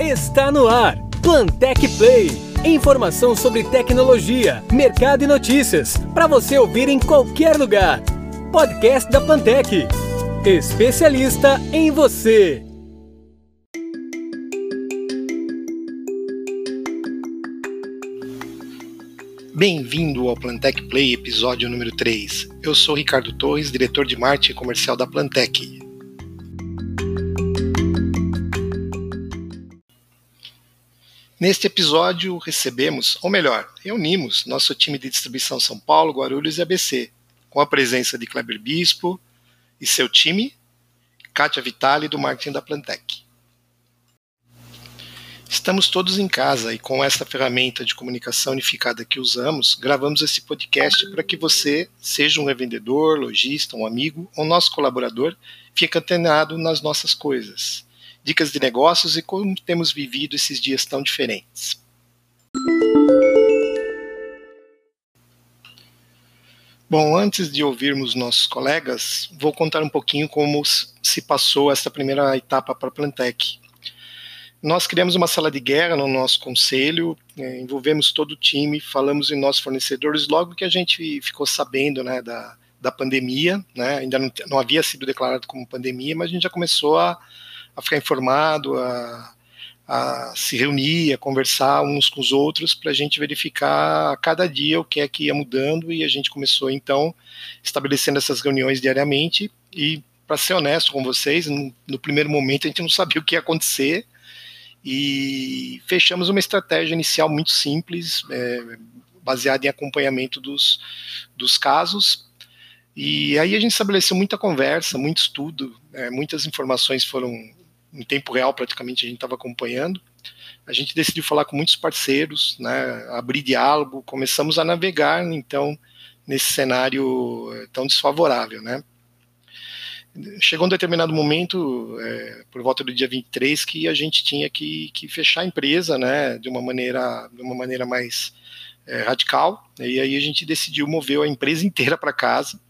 Está no ar. Plantec Play. Informação sobre tecnologia, mercado e notícias para você ouvir em qualquer lugar. Podcast da Plantec. Especialista em você. Bem-vindo ao Plantec Play, episódio número 3. Eu sou Ricardo Torres, diretor de marketing comercial da Plantec. Neste episódio recebemos, ou melhor, reunimos nosso time de distribuição São Paulo, Guarulhos e ABC, com a presença de Kleber Bispo e seu time, Kátia Vitali do marketing da Plantec. Estamos todos em casa e com esta ferramenta de comunicação unificada que usamos, gravamos esse podcast para que você, seja um revendedor, lojista, um amigo ou nosso colaborador, fique antenado nas nossas coisas dicas de negócios e como temos vivido esses dias tão diferentes. Bom, antes de ouvirmos nossos colegas, vou contar um pouquinho como se passou esta primeira etapa para a Plantec. Nós criamos uma sala de guerra no nosso conselho, é, envolvemos todo o time, falamos em nossos fornecedores logo que a gente ficou sabendo né, da, da pandemia, né, ainda não, não havia sido declarado como pandemia, mas a gente já começou a, a ficar informado, a, a se reunir, a conversar uns com os outros para a gente verificar a cada dia o que é que ia mudando e a gente começou então estabelecendo essas reuniões diariamente. E para ser honesto com vocês, no, no, primeiro momento a gente não sabia o que ia acontecer e fechamos uma estratégia inicial muito simples, é, baseada em acompanhamento dos, dos casos. E aí a gente estabeleceu muita conversa, muito estudo, é, muitas informações foram em tempo real praticamente a gente estava acompanhando. A gente decidiu falar com muitos parceiros, né, abrir diálogo, começamos a navegar então nesse cenário eh, tão desfavorável, né. Chegou um determinado momento, é, por volta do dia 23, que a gente tinha que, que fechar a empresa, né, de uma maneira, de uma maneira mais é, radical, e aí a gente decidiu mover a empresa inteira para casa,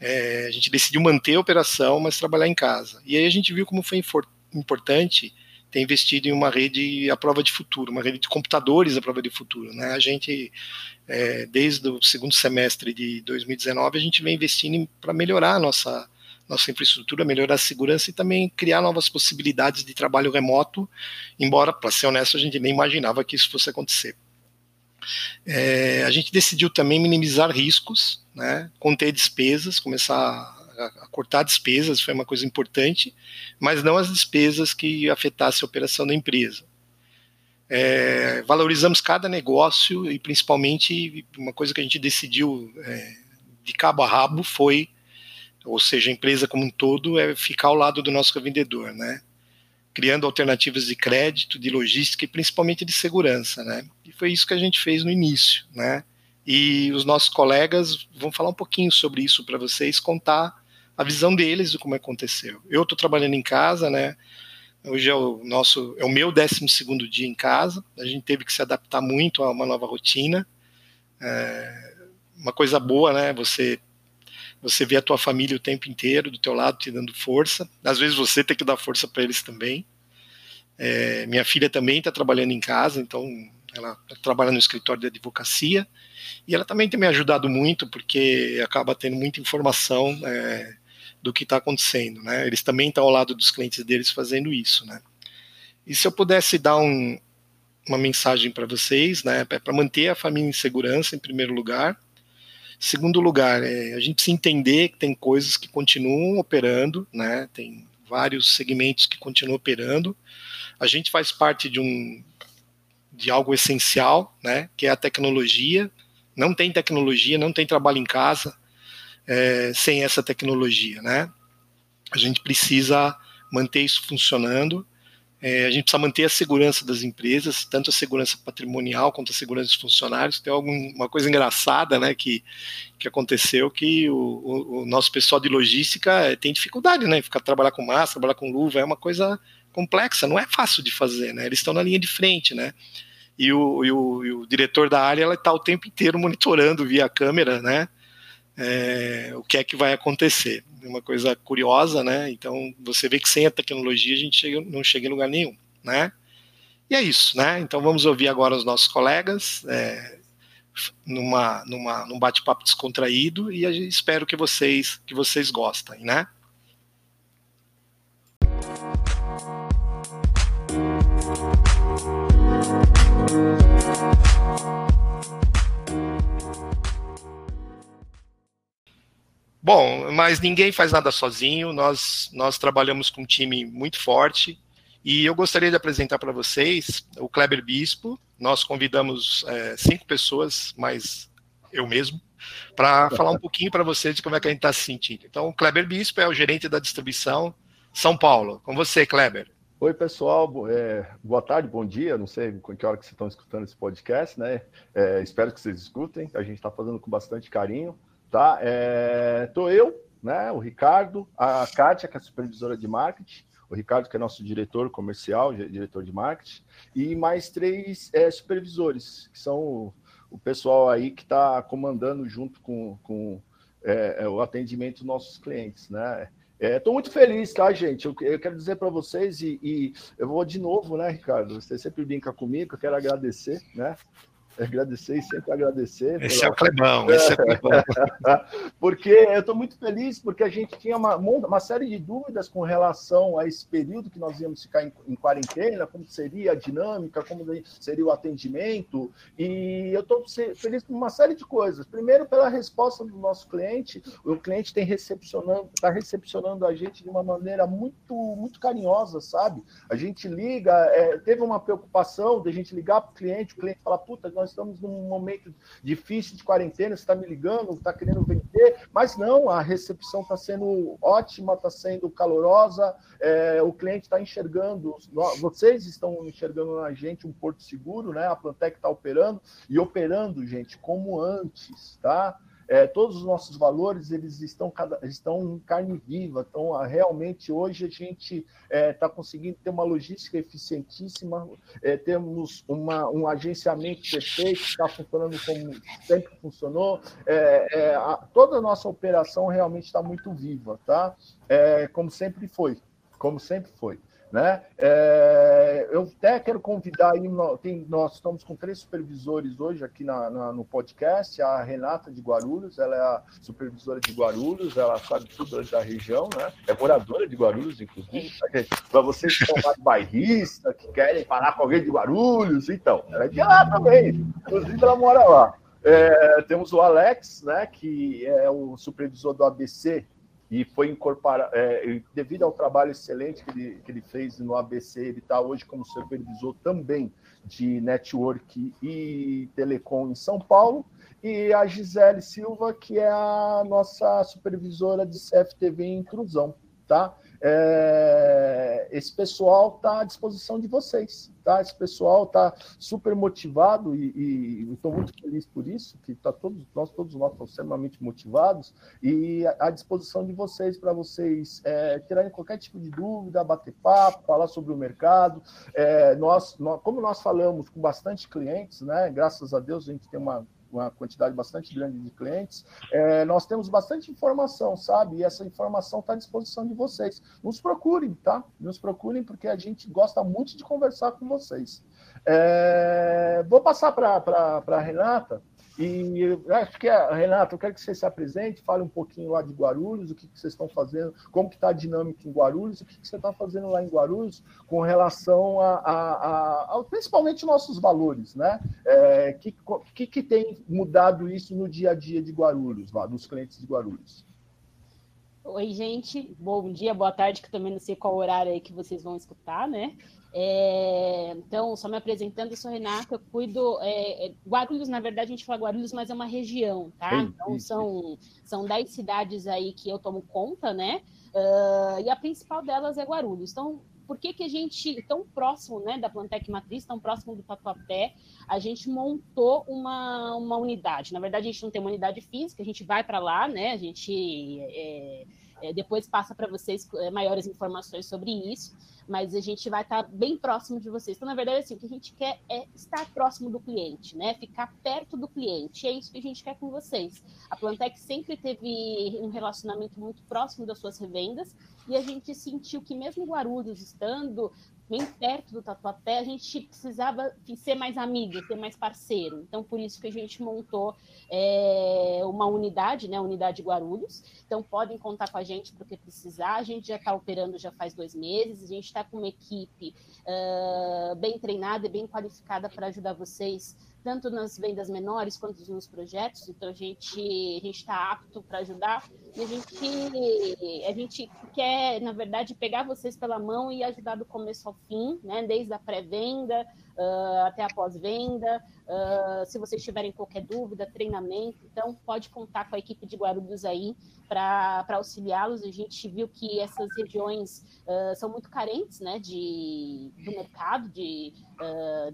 é, a gente decidiu manter a operação, mas trabalhar em casa. E aí a gente viu como foi importante ter investido em uma rede à prova de futuro, uma rede de computadores à prova de futuro. Né? A gente, é, desde o segundo semestre de 2019, a gente vem investindo para melhorar a nossa, nossa infraestrutura, melhorar a segurança e também criar novas possibilidades de trabalho remoto, embora, para ser honesto, a gente nem imaginava que isso fosse acontecer. É, a gente decidiu também minimizar riscos, né, conter despesas, começar a cortar despesas foi uma coisa importante, mas não as despesas que afetassem a operação da empresa. É, valorizamos cada negócio e principalmente uma coisa que a gente decidiu é, de cabo a rabo foi, ou seja, a empresa como um todo é ficar ao lado do nosso revendedor, né? Criando alternativas de crédito, de logística e principalmente de segurança, né? E foi isso que a gente fez no início, né? E os nossos colegas vão falar um pouquinho sobre isso para vocês, contar a visão deles de como aconteceu. Eu estou trabalhando em casa, né? Hoje é o nosso, é o meu 12 segundo dia em casa. A gente teve que se adaptar muito a uma nova rotina. É uma coisa boa, né? Você você vê a tua família o tempo inteiro do teu lado te dando força. Às vezes você tem que dar força para eles também. É, minha filha também está trabalhando em casa, então ela trabalha no escritório de advocacia e ela também tem me ajudado muito porque acaba tendo muita informação é, do que está acontecendo, né? Eles também estão ao lado dos clientes deles fazendo isso, né? E se eu pudesse dar um, uma mensagem para vocês, né, é para manter a família em segurança em primeiro lugar. Segundo lugar, é, a gente precisa entender que tem coisas que continuam operando, né? Tem vários segmentos que continuam operando. A gente faz parte de um de algo essencial, né? Que é a tecnologia. Não tem tecnologia, não tem trabalho em casa é, sem essa tecnologia, né? A gente precisa manter isso funcionando, é, a gente precisa manter a segurança das empresas, tanto a segurança patrimonial quanto a segurança dos funcionários. Tem alguma coisa engraçada, né, que, que aconteceu que o, o, nosso pessoal de logística é, tem dificuldade, né, ficar trabalhar com massa, trabalhar com luva é uma coisa complexa, não é fácil de fazer, né? Eles estão na linha de frente, né? E o, e o, e o diretor da área está o tempo inteiro monitorando via câmera, né? É, o que é que vai acontecer. É uma coisa curiosa, né? Então você vê que sem a tecnologia a gente chega, não chega em lugar nenhum, né? E é isso, né? Então vamos ouvir agora os nossos colegas é, numa, numa, num bate-papo descontraído e espero que vocês que vocês gostem, né? Bom, mas ninguém faz nada sozinho. Nós nós trabalhamos com um time muito forte e eu gostaria de apresentar para vocês o Kleber Bispo. Nós convidamos é, cinco pessoas, mais eu mesmo, para falar um pouquinho para vocês de como é que a gente está se sentindo. Então, o Kleber Bispo é o gerente da distribuição São Paulo. Com você, Kleber. Oi, pessoal. É, boa tarde, bom dia. Não sei com que hora que vocês estão escutando esse podcast, né? É, espero que vocês escutem. A gente está fazendo com bastante carinho, tá? É, eu, né? O Ricardo, a Kátia, que é a supervisora de marketing, o Ricardo, que é nosso diretor comercial, diretor de marketing, e mais três é, supervisores, que são o, o pessoal aí que está comandando junto com, com é, é, o atendimento dos nossos clientes, né? Estou é, muito feliz, tá, gente? Eu, eu quero dizer para vocês, e, e, eu vou de novo, né, Ricardo? Você sempre brinca comigo, eu quero agradecer, né? agradecer e sempre agradecer. Esse pela... é o Clebão, esse é o Clebão. porque eu estou muito feliz porque a gente tinha uma, uma série de dúvidas com relação a esse período que nós íamos ficar em, em quarentena, como seria a dinâmica, como seria o atendimento, e eu estou feliz com uma série de coisas. Primeiro, pela resposta do nosso cliente, o cliente tem recepcionando, está recepcionando a gente de uma maneira muito, muito carinhosa, sabe? A gente liga, é, teve uma preocupação de a gente ligar para o cliente, o cliente fala, puta, nós nós estamos num momento difícil de quarentena, você está me ligando, está querendo vender, mas não, a recepção está sendo ótima, está sendo calorosa, é, o cliente está enxergando, vocês estão enxergando na gente um porto seguro, né? A Plantec está operando e operando, gente, como antes, tá? É, todos os nossos valores eles estão, cada, estão em carne viva. Então, realmente, hoje a gente está é, tá conseguindo ter uma logística eficientíssima, é, temos uma, um agenciamento perfeito, está funcionando como sempre funcionou. É, é, a, toda a nossa operação realmente está muito viva, tá? É, como sempre foi, como sempre foi. Né? É, eu até quero convidar aí, tem, nós estamos com três supervisores hoje aqui na, na, no podcast, a Renata de Guarulhos, ela é a supervisora de Guarulhos, ela sabe tudo da região, né? é moradora de Guarulhos, inclusive, para vocês que são mais bairristas, que querem falar com alguém de Guarulhos, então, ela é de lá também, inclusive ela mora lá. É, temos o Alex, né, que é o supervisor do ABC e foi incorporado, é, devido ao trabalho excelente que ele, que ele fez no ABC, ele está hoje como supervisor também de network e telecom em São Paulo, e a Gisele Silva, que é a nossa supervisora de CFTV em Intrusão, tá? É, esse pessoal está à disposição de vocês, tá? Esse pessoal está super motivado e estou muito feliz por isso, que tá todos nós todos nós estamos extremamente motivados e à disposição de vocês para vocês é, tirarem qualquer tipo de dúvida, bater papo, falar sobre o mercado. É, nós, nós, como nós falamos com bastante clientes, né? Graças a Deus a gente tem uma uma quantidade bastante grande de clientes, é, nós temos bastante informação, sabe? E essa informação está à disposição de vocês. Nos procurem, tá? Nos procurem, porque a gente gosta muito de conversar com vocês. É, vou passar para a Renata e acho que, Renato, eu quero que você se apresente, fale um pouquinho lá de Guarulhos, o que, vocês estão fazendo, como que está a dinâmica em Guarulhos, o que, que você está fazendo lá em Guarulhos com relação a, a, a principalmente nossos valores, né? É, que, que, que tem mudado isso no dia a dia de Guarulhos, lá, dos clientes de Guarulhos? Oi, gente. Bom dia, boa tarde, que também não sei qual horário aí que vocês vão escutar, né? É, então, só me apresentando, eu sou Renata, eu cuido. É, é Guarulhos, na verdade, a gente fala Guarulhos, mas é uma região, tá? Então, são, são 10 cidades aí que eu tomo conta, né? Uh, e a principal delas é Guarulhos. Então, por que, que a gente, tão próximo né, da Plantec Matriz, tão próximo do Tatuapé, a gente montou uma, uma unidade? Na verdade, a gente não tem uma unidade física, a gente vai para lá, né? A gente é, é, depois passa para vocês é, maiores informações sobre isso mas a gente vai estar bem próximo de vocês. Então, na verdade, assim, o que a gente quer é estar próximo do cliente, né? Ficar perto do cliente. É isso que a gente quer com vocês. A Plantec sempre teve um relacionamento muito próximo das suas revendas e a gente sentiu que mesmo Guarulhos estando bem perto do Tatuapé, a gente precisava ser mais amigo, ser mais parceiro. Então, por isso que a gente montou é, uma unidade, né, Unidade Guarulhos. Então, podem contar com a gente para o que precisar. A gente já está operando já faz dois meses. A gente está com uma equipe uh, bem treinada e bem qualificada para ajudar vocês tanto nas vendas menores quanto nos projetos, então a gente a está apto para ajudar e a gente a gente quer na verdade pegar vocês pela mão e ajudar do começo ao fim, né? Desde a pré-venda uh, até a pós-venda. Uh, se vocês tiverem qualquer dúvida, treinamento, então pode contar com a equipe de Guarulhos aí para auxiliá-los. A gente viu que essas regiões uh, são muito carentes né, de, do mercado de,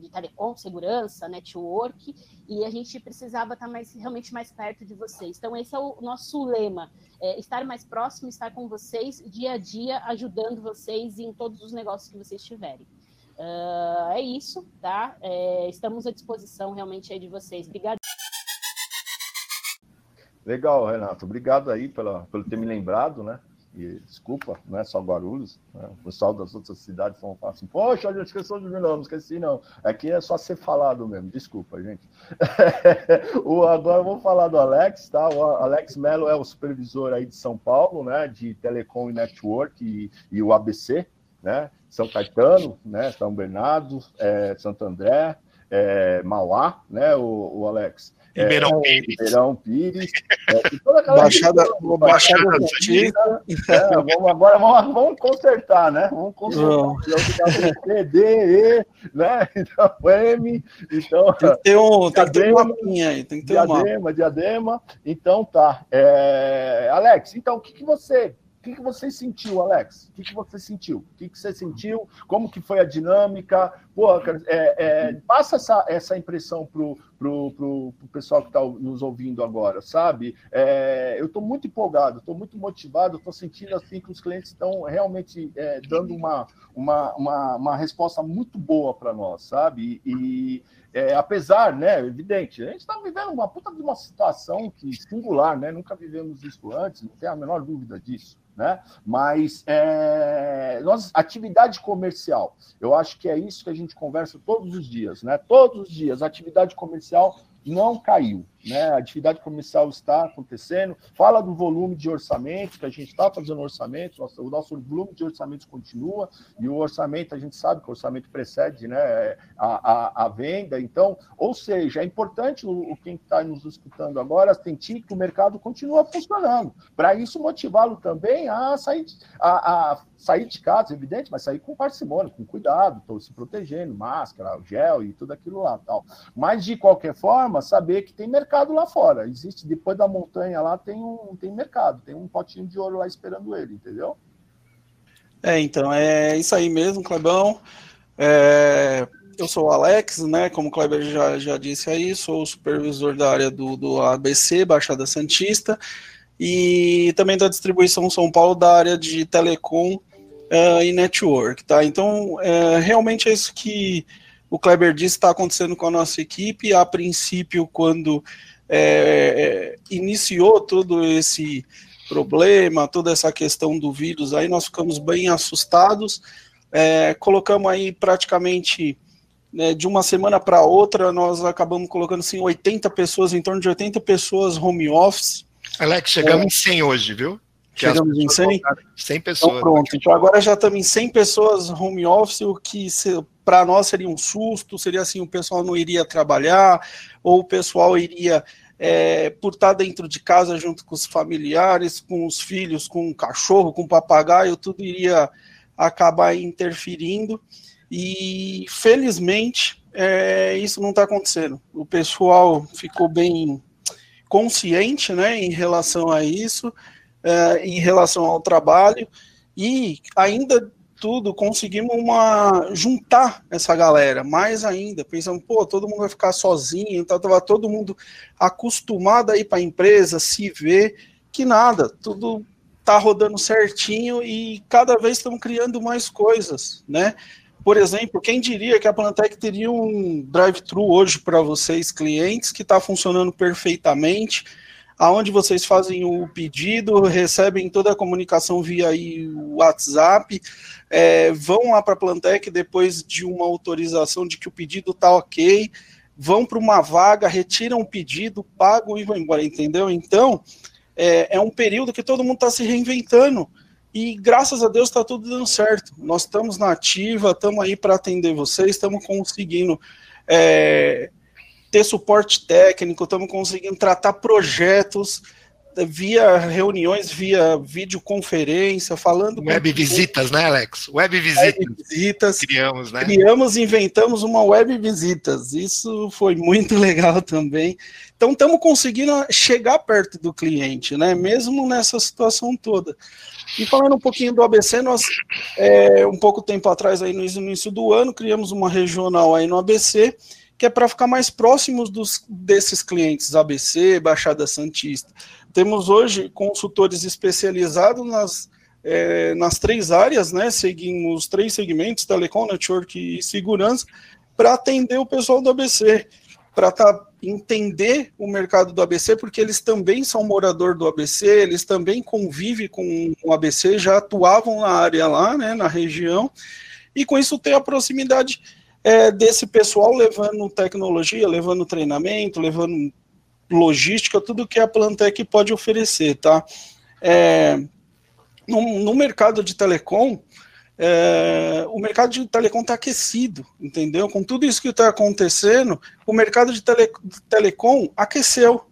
de telecom, segurança, network, e a gente precisava estar mais, realmente mais perto de vocês. Então, esse é o nosso lema: é estar mais próximo, estar com vocês dia a dia, ajudando vocês em todos os negócios que vocês tiverem. Uh, é isso, tá? É, estamos à disposição realmente aí de vocês. Obrigado. Legal, Renato. Obrigado aí pela, pelo ter me lembrado, né? E desculpa, não é só Guarulhos, né? o pessoal das outras cidades vão falar assim, poxa, a gente esqueceu de mim, não, esqueci não. Aqui é só ser falado mesmo, desculpa, gente. o, agora vamos falar do Alex, tá? O Alex Mello é o supervisor aí de São Paulo, né? De Telecom e Network e, e o ABC, né? São Caetano, né? São Bernardo, é, Santo André, é, Mauá, né? O, o Alex. Ribeirão é, Pires. Ribeirão Pires. É, Baixada, região, Baixada Santista. É, vamos, agora vamos, vamos consertar, né? Vamos consertar. C, D, E, né? Então, M. Então, tem que ter um, tem que ter um mapinha aí. Tem que ter diadema, um diadema. Então, tá. É, Alex, então, o que, que você o que, que você sentiu, Alex? O que, que você sentiu? O que, que você sentiu? Como que foi a dinâmica? Pô, é, é, passa essa, essa impressão pro, pro, pro, pro pessoal que está nos ouvindo agora, sabe? É, eu estou muito empolgado, estou muito motivado, estou sentindo assim que os clientes estão realmente é, dando uma, uma, uma, uma, resposta muito boa para nós, sabe? E, é, apesar, né, evidente, a gente está vivendo uma puta de uma situação que singular, né? Nunca vivemos isso antes, não tem a menor dúvida disso né? Mas é, nós, atividade comercial, eu acho que é isso que a gente conversa todos os dias, né? Todos os dias, atividade comercial não caiu. Né? A atividade comercial está acontecendo. Fala do volume de orçamento, que a gente está fazendo orçamento, nosso, o nosso volume de orçamentos continua, e o orçamento, a gente sabe que o orçamento precede né, a, a, a venda. Então, ou seja, é importante o, quem está nos escutando agora sentir que o mercado continua funcionando. Para isso, motivá-lo também a sair, a, a sair de casa, evidente, mas sair com parcimônia, com cuidado, tô se protegendo, máscara, gel e tudo aquilo lá. tal. Mas, de qualquer forma, saber que tem mercado lá fora. Existe, depois da montanha lá, tem um tem mercado, tem um potinho de ouro lá esperando ele, entendeu? É, então, é isso aí mesmo, Clebão. É, eu sou o Alex, né? Como o Kleber já, já disse aí, sou o supervisor da área do, do ABC, Baixada Santista, e também da distribuição São Paulo da área de telecom uh, e network, tá? Então, uh, realmente é isso que o Kleber disse está acontecendo com a nossa equipe. A princípio, quando é, iniciou todo esse problema, toda essa questão do vírus, aí nós ficamos bem assustados. É, colocamos aí praticamente né, de uma semana para outra, nós acabamos colocando assim 80 pessoas, em torno de 80 pessoas home office. Alex, chegamos é, em 100 hoje, viu? Chegamos em 100? 100 pessoas. Então, pronto. Então, agora já estamos em 100 pessoas home office, o que para nós seria um susto, seria assim, o pessoal não iria trabalhar, ou o pessoal iria, é, por estar dentro de casa junto com os familiares, com os filhos, com o cachorro, com o papagaio, tudo iria acabar interferindo. E, felizmente, é, isso não está acontecendo. O pessoal ficou bem consciente né, em relação a isso, é, em relação ao trabalho, e ainda tudo conseguimos uma, juntar essa galera, mais ainda, pensando, pô, todo mundo vai ficar sozinho, então estava todo mundo acostumado a ir para a empresa, se ver, que nada, tudo tá rodando certinho e cada vez estão criando mais coisas, né? Por exemplo, quem diria que a Plantec teria um drive-thru hoje para vocês, clientes, que está funcionando perfeitamente, aonde vocês fazem o pedido, recebem toda a comunicação via WhatsApp, é, vão lá para a Plantec depois de uma autorização de que o pedido está ok, vão para uma vaga, retiram o pedido, pagam e vão embora, entendeu? Então, é, é um período que todo mundo está se reinventando e graças a Deus está tudo dando certo. Nós estamos na ativa, estamos aí para atender vocês, estamos conseguindo é, ter suporte técnico, estamos conseguindo tratar projetos via reuniões, via videoconferência, falando. Web visitas, né, Alex? Web visitas. Web visitas. Criamos, né? Criamos, inventamos uma web visitas. Isso foi muito legal também. Então, estamos conseguindo chegar perto do cliente, né? Mesmo nessa situação toda. E falando um pouquinho do ABC, nós, é, um pouco tempo atrás, aí no início do ano, criamos uma regional aí no ABC que é para ficar mais próximos dos, desses clientes ABC, Baixada Santista. Temos hoje consultores especializados nas, é, nas três áreas, né? Seguimos três segmentos, telecom, network e segurança, para atender o pessoal do ABC, para tá, entender o mercado do ABC, porque eles também são morador do ABC, eles também convivem com o ABC, já atuavam na área lá, né, na região, e com isso ter a proximidade é, desse pessoal levando tecnologia, levando treinamento, levando logística, tudo que a Plantec pode oferecer, tá? É, no, no, mercado de telecom, é, o mercado de telecom está aquecido, entendeu? Com tudo isso que está acontecendo, o mercado de, tele, de telecom aqueceu.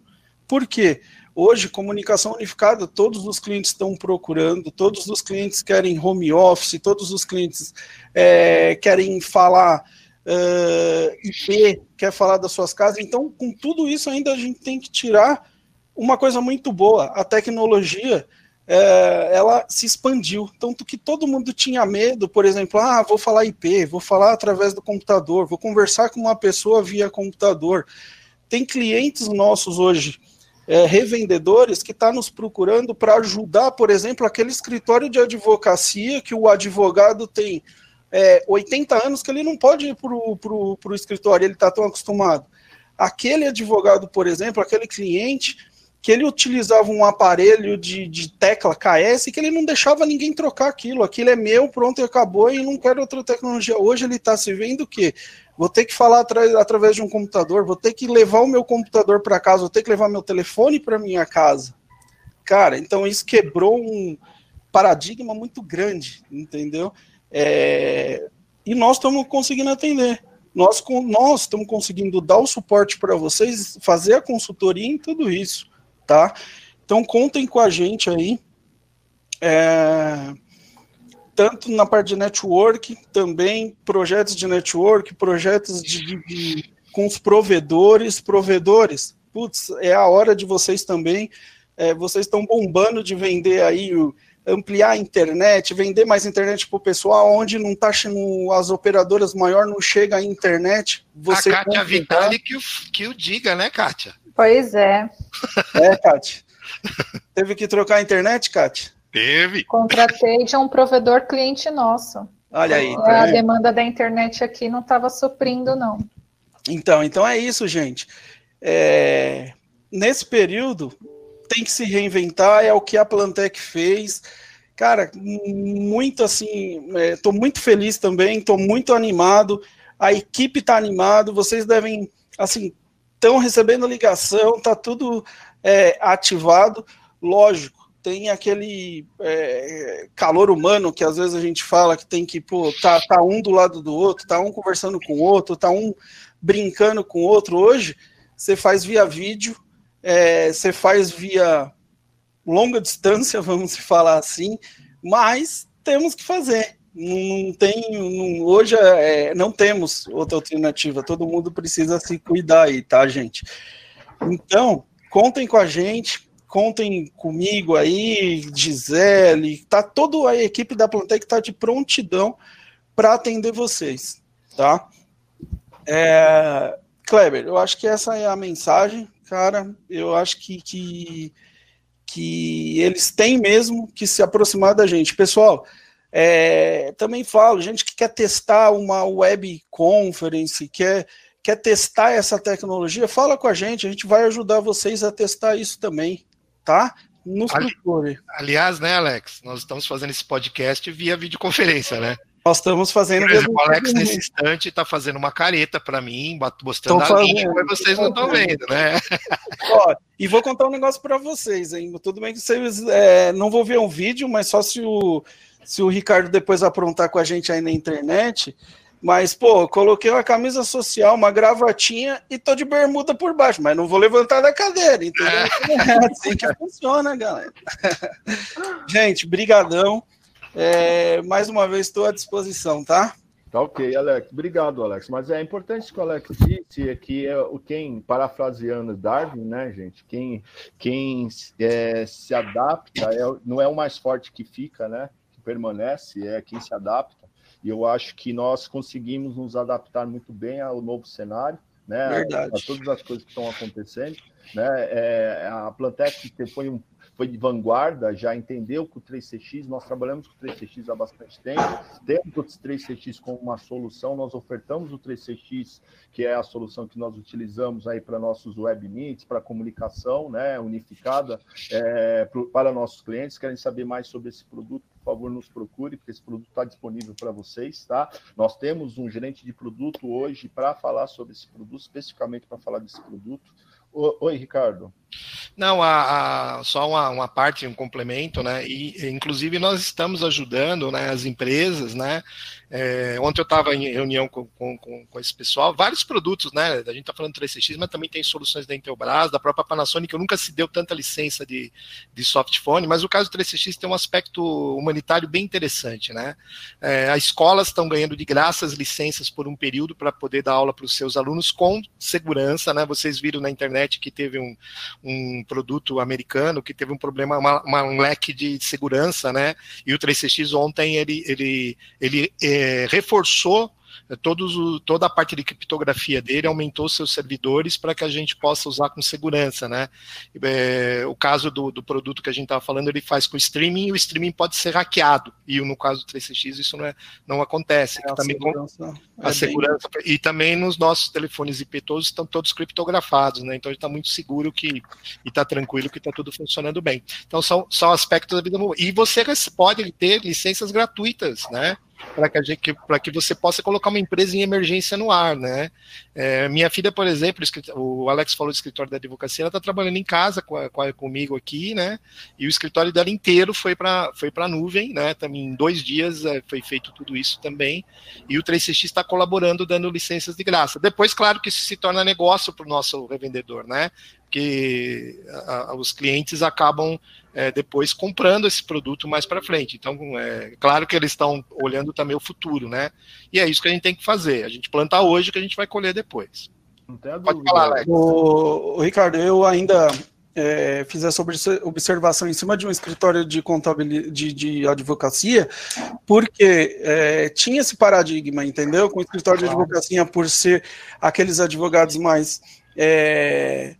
Por quê? Hoje, comunicação unificada, todos os clientes estão procurando, todos os clientes querem home office, todos os clientes é, querem falar IP, quer falar das suas casas. Então, com tudo isso, ainda a gente tem que tirar uma coisa muito boa: a tecnologia. É, ela se expandiu. Tanto que todo mundo tinha medo, por exemplo, ah, vou falar IP, vou falar através do computador, vou conversar com uma pessoa via computador. Tem clientes nossos hoje, é, revendedores, que estão tá nos procurando para ajudar, por exemplo, aquele escritório de advocacia que o advogado tem é, 80 anos que ele não pode ir para o escritório, ele está tão acostumado. Aquele advogado, por exemplo, aquele cliente que ele utilizava um aparelho de, de tecla KS que ele não deixava ninguém trocar aquilo. Aquilo é meu, pronto, e acabou e não quero outra tecnologia. Hoje ele está se vendo que vou ter que falar através de um computador, vou ter que levar o meu computador para casa, vou ter que levar meu telefone para minha casa. Cara, então isso quebrou um paradigma muito grande, entendeu? É, e nós estamos conseguindo atender. Nós, nós estamos conseguindo dar o suporte para vocês, fazer a consultoria em tudo isso, tá? Então contem com a gente aí. É, tanto na parte de network, também projetos de network, projetos de, de, com os provedores, provedores. Putz, é a hora de vocês também. É, vocês estão bombando de vender aí o ampliar a internet, vender mais internet para o pessoal, onde não está as operadoras maior não chega a internet. Você a Kátia Vitali que o, que o diga, né, Kátia? Pois é. É, Kátia. Teve que trocar a internet, Kátia? Teve. Contratei de um provedor cliente nosso. Olha aí. Tá a demanda da internet aqui não estava suprindo, não. Então, então é isso, gente. É... Nesse período, tem que se reinventar, é o que a Plantec fez. Cara, muito assim, estou é, muito feliz também, estou muito animado, a equipe está animado, vocês devem, assim, estão recebendo ligação, tá tudo é, ativado, lógico, tem aquele é, calor humano que às vezes a gente fala que tem que, pô, tá, tá um do lado do outro, tá um conversando com o outro, tá um brincando com o outro. Hoje, você faz via vídeo, é, você faz via longa distância, vamos falar assim, mas temos que fazer. Não tem, não, hoje é, não temos outra alternativa. Todo mundo precisa se cuidar aí, tá, gente? Então, contem com a gente, contem comigo aí, Gisele, tá toda a equipe da Plantec está de prontidão para atender vocês, tá? É, Kleber, eu acho que essa é a mensagem cara, eu acho que, que, que eles têm mesmo que se aproximar da gente. Pessoal, é, também falo, gente que quer testar uma web conference, quer, quer testar essa tecnologia, fala com a gente, a gente vai ajudar vocês a testar isso também, tá? Nos Ali, procure. Aliás, né, Alex, nós estamos fazendo esse podcast via videoconferência, né? Nós estamos fazendo. Por exemplo, o Alex, nesse instante, está fazendo uma careta para mim, mostrando a língua, mas vocês não estão vendo, né? Ó, e vou contar um negócio para vocês, hein? Tudo bem que vocês é, não vou ver um vídeo, mas só se o, se o Ricardo depois aprontar com a gente aí na internet. Mas, pô, coloquei uma camisa social, uma gravatinha e tô de bermuda por baixo, mas não vou levantar da cadeira, entendeu? É assim que funciona, galera. gente, brigadão. É, mais uma vez estou à disposição, tá? Tá ok, Alex. Obrigado, Alex. Mas é importante que o Alex disse é que é, quem, parafraseando Darwin, né, gente, quem, quem é, se adapta é, não é o mais forte que fica, né, que permanece, é quem se adapta. E eu acho que nós conseguimos nos adaptar muito bem ao novo cenário, né, Verdade. a, a todas as coisas que estão acontecendo. Né, é, a Plantec foi um foi de vanguarda, já entendeu que o 3CX, nós trabalhamos com o 3CX há bastante tempo, temos o 3CX como uma solução, nós ofertamos o 3CX, que é a solução que nós utilizamos aí para nossos web meets, para comunicação né, unificada é, para nossos clientes, querem saber mais sobre esse produto, por favor, nos procure, porque esse produto está disponível para vocês, tá? Nós temos um gerente de produto hoje para falar sobre esse produto, especificamente para falar desse produto. Oi, Ricardo. Não, a, a, só uma, uma, parte, um complemento, né? E inclusive nós estamos ajudando né, as empresas, né? É, ontem eu estava em reunião com, com, com, esse pessoal, vários produtos, né? A gente está falando 3CX, mas também tem soluções da Intelbras, da própria Panasonic, eu nunca se deu tanta licença de, de softphone, mas o caso do 3CX tem um aspecto humanitário bem interessante, né? É, as escolas estão ganhando de graça as licenças por um período para poder dar aula para os seus alunos com segurança, né? Vocês viram na internet que teve um, um produto americano que teve um problema, uma, uma, um leque de segurança, né? E o 3CX ontem ele, ele, ele é, reforçou todos o, toda a parte de criptografia dele, aumentou seus servidores para que a gente possa usar com segurança, né? É, o caso do, do, produto que a gente estava falando, ele faz com streaming e o streaming pode ser hackeado. E no caso do 3CX isso não, é, não acontece. É, também segurança a é segurança bem... e também nos nossos telefones IP todos estão todos criptografados, né? Então a gente está muito seguro que e está tranquilo que está tudo funcionando bem. Então são, são aspectos da vida e você pode ter licenças gratuitas, né? Para que, que você possa colocar uma empresa em emergência no ar, né? É, minha filha, por exemplo, o Alex falou do escritório da advocacia, ela está trabalhando em casa com, com, comigo aqui, né? E o escritório dela inteiro foi para foi a nuvem, né? Também em dois dias é, foi feito tudo isso também. E o 3CX está colaborando, dando licenças de graça. Depois, claro que isso se torna negócio para o nosso revendedor, né? Porque a, a, os clientes acabam é, depois comprando esse produto mais para frente. Então, é claro que eles estão olhando também o futuro, né? E é isso que a gente tem que fazer. A gente planta hoje que a gente vai colher depois. Não tem Pode dúvida. falar, Alex. O, o Ricardo, eu ainda é, fiz essa observação em cima de um escritório de contabilidade de, de advocacia, porque é, tinha esse paradigma, entendeu? Com o escritório de advocacia por ser aqueles advogados mais é,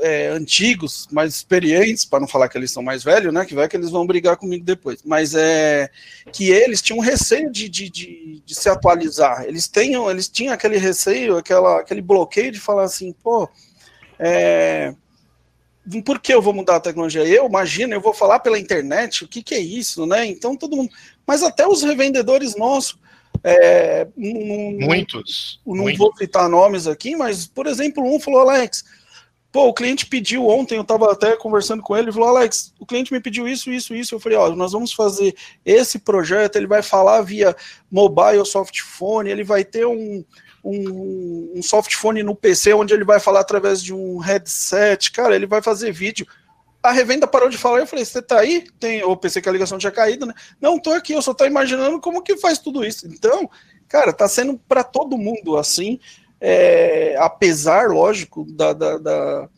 é, antigos, mais experientes, para não falar que eles são mais velhos, né? Que vai que eles vão brigar comigo depois. Mas é que eles tinham receio de, de, de, de se atualizar. Eles, tenham, eles tinham aquele receio, aquela, aquele bloqueio de falar assim, pô, é, por que eu vou mudar a tecnologia? Eu imagino, eu vou falar pela internet, o que, que é isso, né? Então todo mundo. Mas até os revendedores nossos. É, muitos. Não muitos. vou citar nomes aqui, mas, por exemplo, um falou, Alex, Pô, o cliente pediu ontem, eu estava até conversando com ele, ele falou, Alex, o cliente me pediu isso, isso, isso. Eu falei, ó, nós vamos fazer esse projeto, ele vai falar via mobile softphone, ele vai ter um, um, um softphone no PC onde ele vai falar através de um headset, cara, ele vai fazer vídeo. A revenda parou de falar, eu falei, você tá aí? Tem, eu pensei que a ligação tinha caído, né? Não, tô aqui, eu só tô imaginando como que faz tudo isso. Então, cara, tá sendo para todo mundo assim é, apesar, lógico, da, da, da,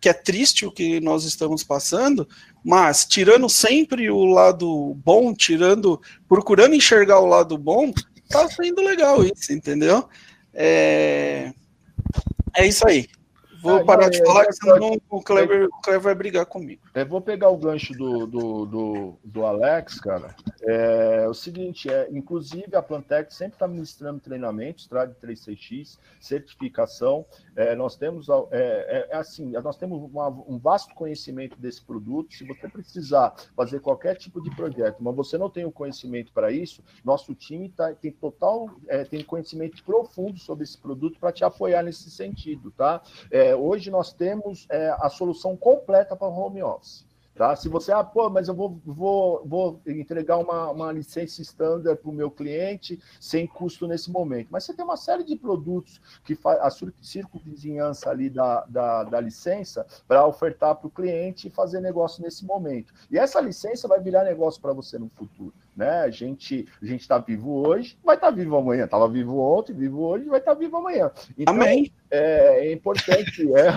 que é triste o que nós estamos passando, mas tirando sempre o lado bom, tirando, procurando enxergar o lado bom, tá sendo legal isso, entendeu? É, é isso aí. Vou ah, parar de falar, senão o Clever, o Clever vai brigar comigo. Eu vou pegar o gancho do, do, do, do Alex, cara. É, o seguinte, é, inclusive a Plantec sempre está ministrando treinamentos, TRAD 36X, certificação. É, nós temos é, é, é, assim, nós temos uma, um vasto conhecimento desse produto. Se você precisar fazer qualquer tipo de projeto, mas você não tem o conhecimento para isso, nosso time tá, tem total, é, tem conhecimento profundo sobre esse produto para te apoiar nesse sentido, tá? É, hoje nós temos é, a solução completa para home office. Tá? Se você, ah, pô, mas eu vou, vou, vou entregar uma, uma licença standard para o meu cliente sem custo nesse momento. Mas você tem uma série de produtos que faz a circunvizinhança ali da, da, da licença para ofertar para o cliente e fazer negócio nesse momento. E essa licença vai virar negócio para você no futuro. Né? A gente a gente está vivo hoje, vai estar tá vivo amanhã. Estava vivo ontem, vivo hoje, vai estar tá vivo amanhã. Então, Amém. É, é importante é,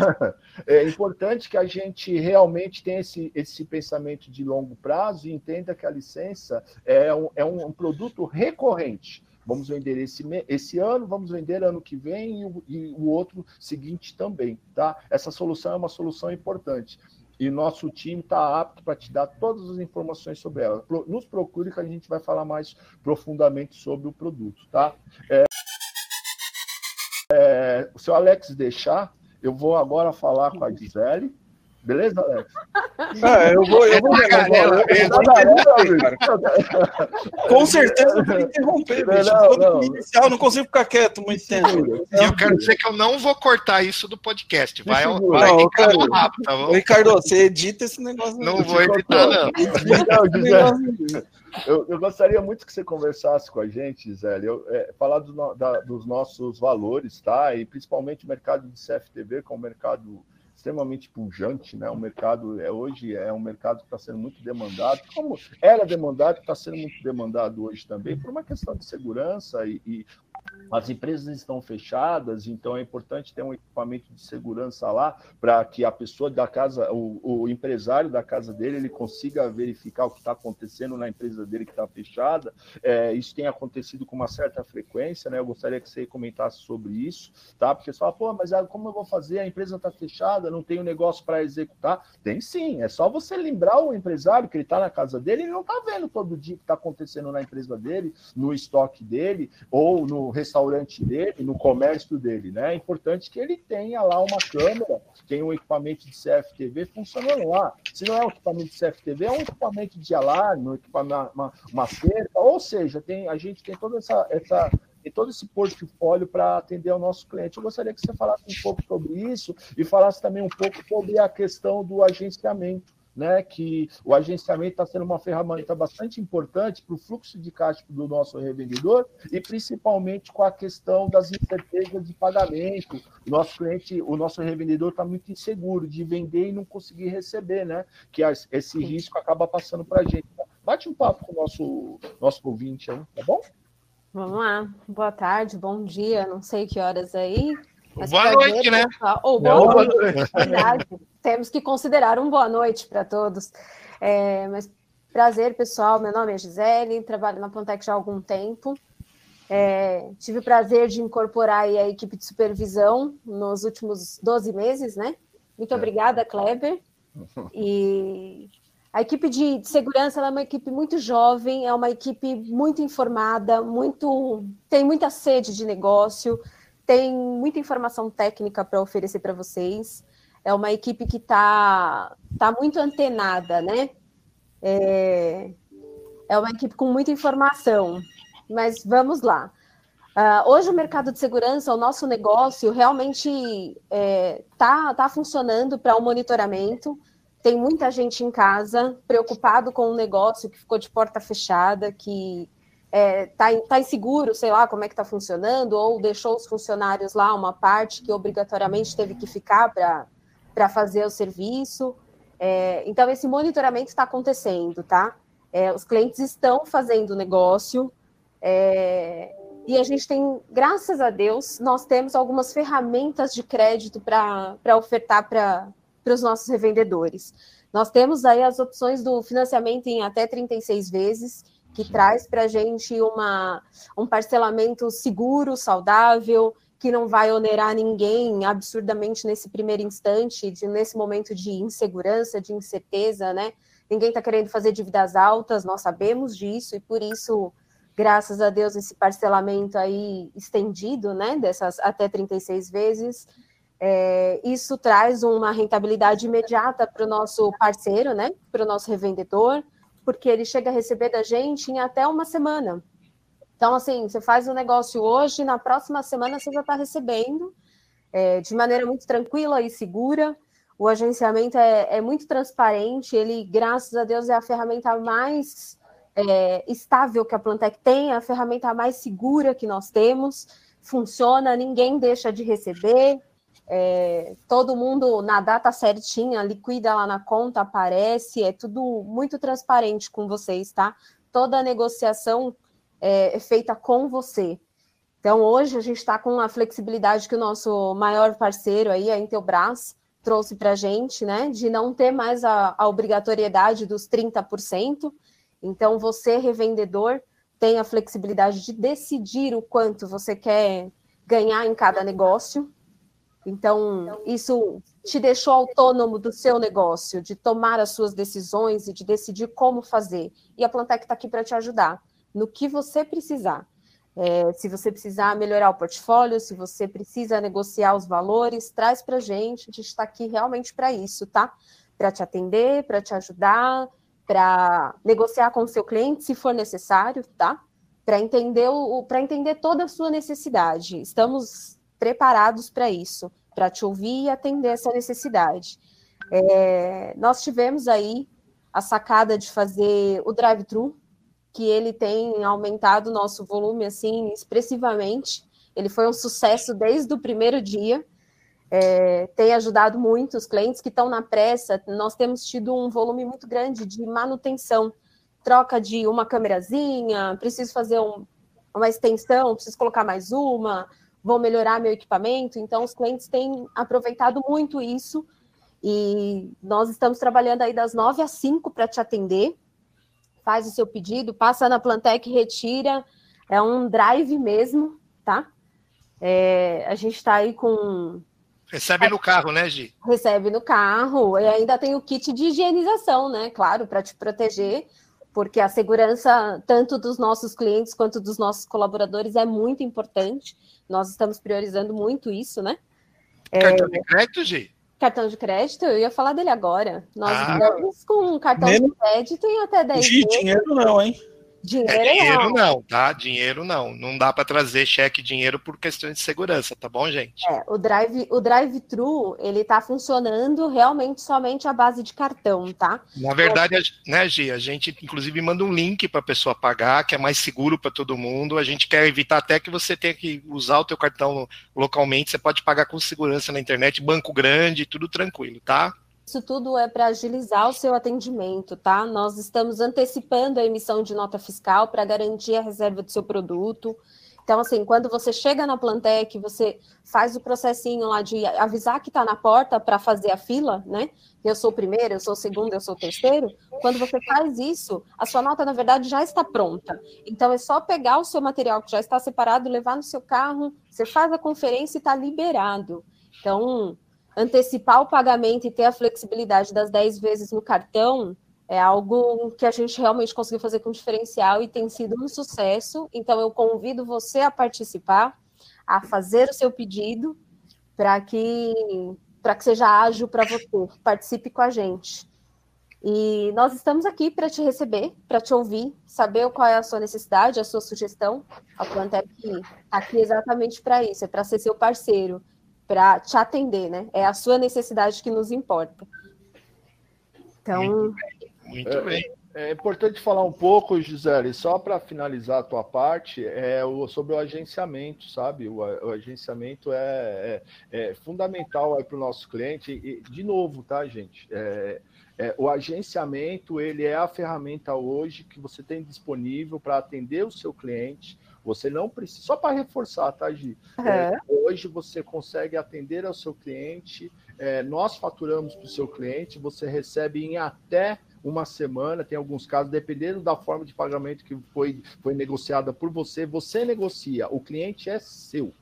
é, importante que a gente realmente tenha esse, esse pensamento de longo prazo e entenda que a licença é um, é um produto recorrente. Vamos vender esse, esse ano, vamos vender ano que vem e o, e o outro seguinte também, tá? Essa solução é uma solução importante e nosso time está apto para te dar todas as informações sobre ela. Nos procure que a gente vai falar mais profundamente sobre o produto, tá? É, é, se o Alex deixar, eu vou agora falar com a Gisele Beleza, Alex? Ah, eu vou, eu vou Com certeza eu vou interromper, bicho. Não, não. Inicial, não consigo ficar quieto muito tempo. E eu quero dizer que eu não vou cortar isso do podcast. Vai, vai não, Ricardo, rápido, tá bom? Ricardo, você edita esse negócio. Não vou editar, não. não eu, eu, gostaria muito que você conversasse com a gente, Zé, eu, é, falar do, da, dos nossos valores, tá? E principalmente o mercado de CFTV, que é um mercado extremamente pujante, né? O mercado é, hoje é um mercado que está sendo muito demandado, como era demandado, está sendo muito demandado hoje também, por uma questão de segurança e, e as empresas estão fechadas, então é importante ter um equipamento de segurança lá para que a pessoa da casa, o, o, empresário da casa dele, ele consiga verificar o que está acontecendo na empresa dele que está fechada. É, isso tem acontecido com uma certa frequência, né? Eu gostaria que você comentasse sobre isso, tá? Porque você fala, pô, mas ah, como eu vou fazer? A empresa está fechada, não tem um negócio para executar. Tem sim, é só você lembrar o empresário que ele está na casa dele, ele não está vendo todo dia o que está acontecendo na empresa dele, no estoque dele, ou no restaurante dele, no comércio dele, né? É importante que ele tenha lá uma câmera, tenha um equipamento de CFTV funcionando lá. Se não é um equipamento de CFTV, é um equipamento de alarme, um equipamento, uma, uma cerca, ou seja, tem, a gente tem toda essa, essa tem todo esse portfólio para atender ao nosso cliente. Eu gostaria que você falasse um pouco sobre isso e falasse também um pouco sobre a questão do agenciamento né, que o agenciamento está sendo uma ferramenta bastante importante para o fluxo de caixa do nosso revendedor e principalmente com a questão das incertezas de pagamento. O nosso cliente, o nosso revendedor está muito inseguro de vender e não conseguir receber, né? Que esse risco acaba passando para a gente. Bate um papo com o nosso, nosso ouvinte aí, tá bom? Vamos lá. Boa tarde, bom dia, não sei que horas aí. Boa noite, né? Ou boa, boa noite. Verdade temos que considerar um boa noite para todos. É, mas prazer, pessoal. Meu nome é Gisele, trabalho na Plantec já há algum tempo. É, tive o prazer de incorporar a equipe de supervisão nos últimos 12 meses, né? Muito é. obrigada, Kleber. E a equipe de, de segurança é uma equipe muito jovem, é uma equipe muito informada, muito tem muita sede de negócio, tem muita informação técnica para oferecer para vocês é uma equipe que está tá muito antenada, né? É, é uma equipe com muita informação, mas vamos lá. Uh, hoje o mercado de segurança, o nosso negócio realmente está é, tá, tá funcionando para o um monitoramento. Tem muita gente em casa preocupado com o um negócio que ficou de porta fechada, que é, tá, tá inseguro, sei lá como é que está funcionando, ou deixou os funcionários lá uma parte que obrigatoriamente teve que ficar para fazer o serviço. É, então, esse monitoramento está acontecendo, tá? É, os clientes estão fazendo negócio é, e a gente tem, graças a Deus, nós temos algumas ferramentas de crédito para ofertar para os nossos revendedores. Nós temos aí as opções do financiamento em até 36 vezes, que traz para a gente uma, um parcelamento seguro, saudável, que não vai onerar ninguém absurdamente nesse primeiro instante, de, nesse momento de insegurança, de incerteza, né? Ninguém está querendo fazer dívidas altas, nós sabemos disso, e por isso, graças a Deus, esse parcelamento aí estendido, né, dessas até 36 vezes, é, isso traz uma rentabilidade imediata para o nosso parceiro, né, para o nosso revendedor, porque ele chega a receber da gente em até uma semana. Então, assim, você faz o um negócio hoje, na próxima semana você já está recebendo é, de maneira muito tranquila e segura. O agenciamento é, é, muito transparente, ele, graças a Deus, é a ferramenta mais é, estável que a Plantec tem, é a ferramenta mais segura que nós temos, funciona, ninguém deixa de receber, é, todo mundo na data certinha, liquida lá na conta, aparece, é tudo muito transparente com vocês, tá? Toda a negociação é, é feita com você. Então, hoje a gente está com a flexibilidade que o nosso maior parceiro aí, a Intelbras, trouxe para a gente, né, de não ter mais a, a obrigatoriedade dos 30%. Então, você, revendedor, tem a flexibilidade de decidir o quanto você quer ganhar em cada negócio. Então, isso te deixou autônomo do seu negócio, de tomar as suas decisões e de decidir como fazer. E a Plantec está aqui para te ajudar no que você precisar. É, se você precisar melhorar o portfólio, se você precisa negociar os valores, traz para a gente. A gente está aqui realmente para isso, tá? Para te atender, para te ajudar, para negociar com o seu cliente, se for necessário, tá? Para entender o, para entender toda a sua necessidade. Estamos preparados para isso, para te ouvir e atender essa necessidade. É, nós tivemos aí a sacada de fazer o drive-thru, que ele tem aumentado o nosso volume assim expressivamente. Ele foi um sucesso desde o primeiro dia. É, tem ajudado muito os clientes que estão na pressa. Nós temos tido um volume muito grande de manutenção, troca de uma câmerazinha, preciso fazer um, uma extensão, preciso colocar mais uma, vou melhorar meu equipamento. Então, os clientes têm aproveitado muito isso e nós estamos trabalhando aí das nove às cinco para te atender faz o seu pedido, passa na Plantec, retira, é um drive mesmo, tá? É, a gente está aí com. Recebe no carro, né, Gi? Recebe no carro, e ainda tem o kit de higienização, né? Claro, para te proteger, porque a segurança, tanto dos nossos clientes quanto dos nossos colaboradores, é muito importante. Nós estamos priorizando muito isso, né? Cartão é... de crédito, Gi? cartão de crédito, eu ia falar dele agora. Nós ah, estamos com um cartão de crédito em até 10 vezes. Dinheiro não, hein? Dinheiro, é, dinheiro não. não. tá? Dinheiro não. Não dá para trazer cheque dinheiro por questões de segurança, tá bom, gente? É, o drive, o drive-thru, ele tá funcionando realmente somente à base de cartão, tá? Na verdade, né, Gi, a gente inclusive manda um link para a pessoa pagar, que é mais seguro para todo mundo. A gente quer evitar até que você tenha que usar o teu cartão localmente, você pode pagar com segurança na internet, banco grande, tudo tranquilo, tá? Isso tudo é para agilizar o seu atendimento, tá? Nós estamos antecipando a emissão de nota fiscal para garantir a reserva do seu produto. Então, assim, quando você chega na Plantec, você faz o processinho lá de avisar que está na porta para fazer a fila, né? Eu sou o primeiro, eu sou o segundo, eu sou o terceiro. Quando você faz isso, a sua nota, na verdade, já está pronta. Então, é só pegar o seu material que já está separado, levar no seu carro, você faz a conferência e está liberado. Então, antecipar o pagamento e ter a flexibilidade das 10 vezes no cartão é algo que a gente realmente conseguiu fazer com diferencial e tem sido um sucesso. Então, eu convido você a participar, a fazer o seu pedido para que, para que seja ágil para você. Participe com a gente. E nós estamos aqui para te receber, para te ouvir, saber qual é a sua necessidade, a sua sugestão. A Plantec está aqui exatamente para isso, é para ser seu parceiro para te atender, né? É a sua necessidade que nos importa. Então. Muito bem. Muito bem. É, é importante falar um pouco, Gisele, só para finalizar a tua parte, é o, sobre o agenciamento, sabe? O, o agenciamento é, é, é fundamental para o nosso cliente. E, de novo, tá, gente? É, é, o agenciamento ele é a ferramenta hoje que você tem disponível para atender o seu cliente você não precisa, só para reforçar, tá, Gi? Uhum. É, hoje você consegue atender ao seu cliente, é, nós faturamos para o seu cliente, você recebe em até uma semana, tem alguns casos, dependendo da forma de pagamento que foi, foi negociada por você, você negocia, o cliente é seu.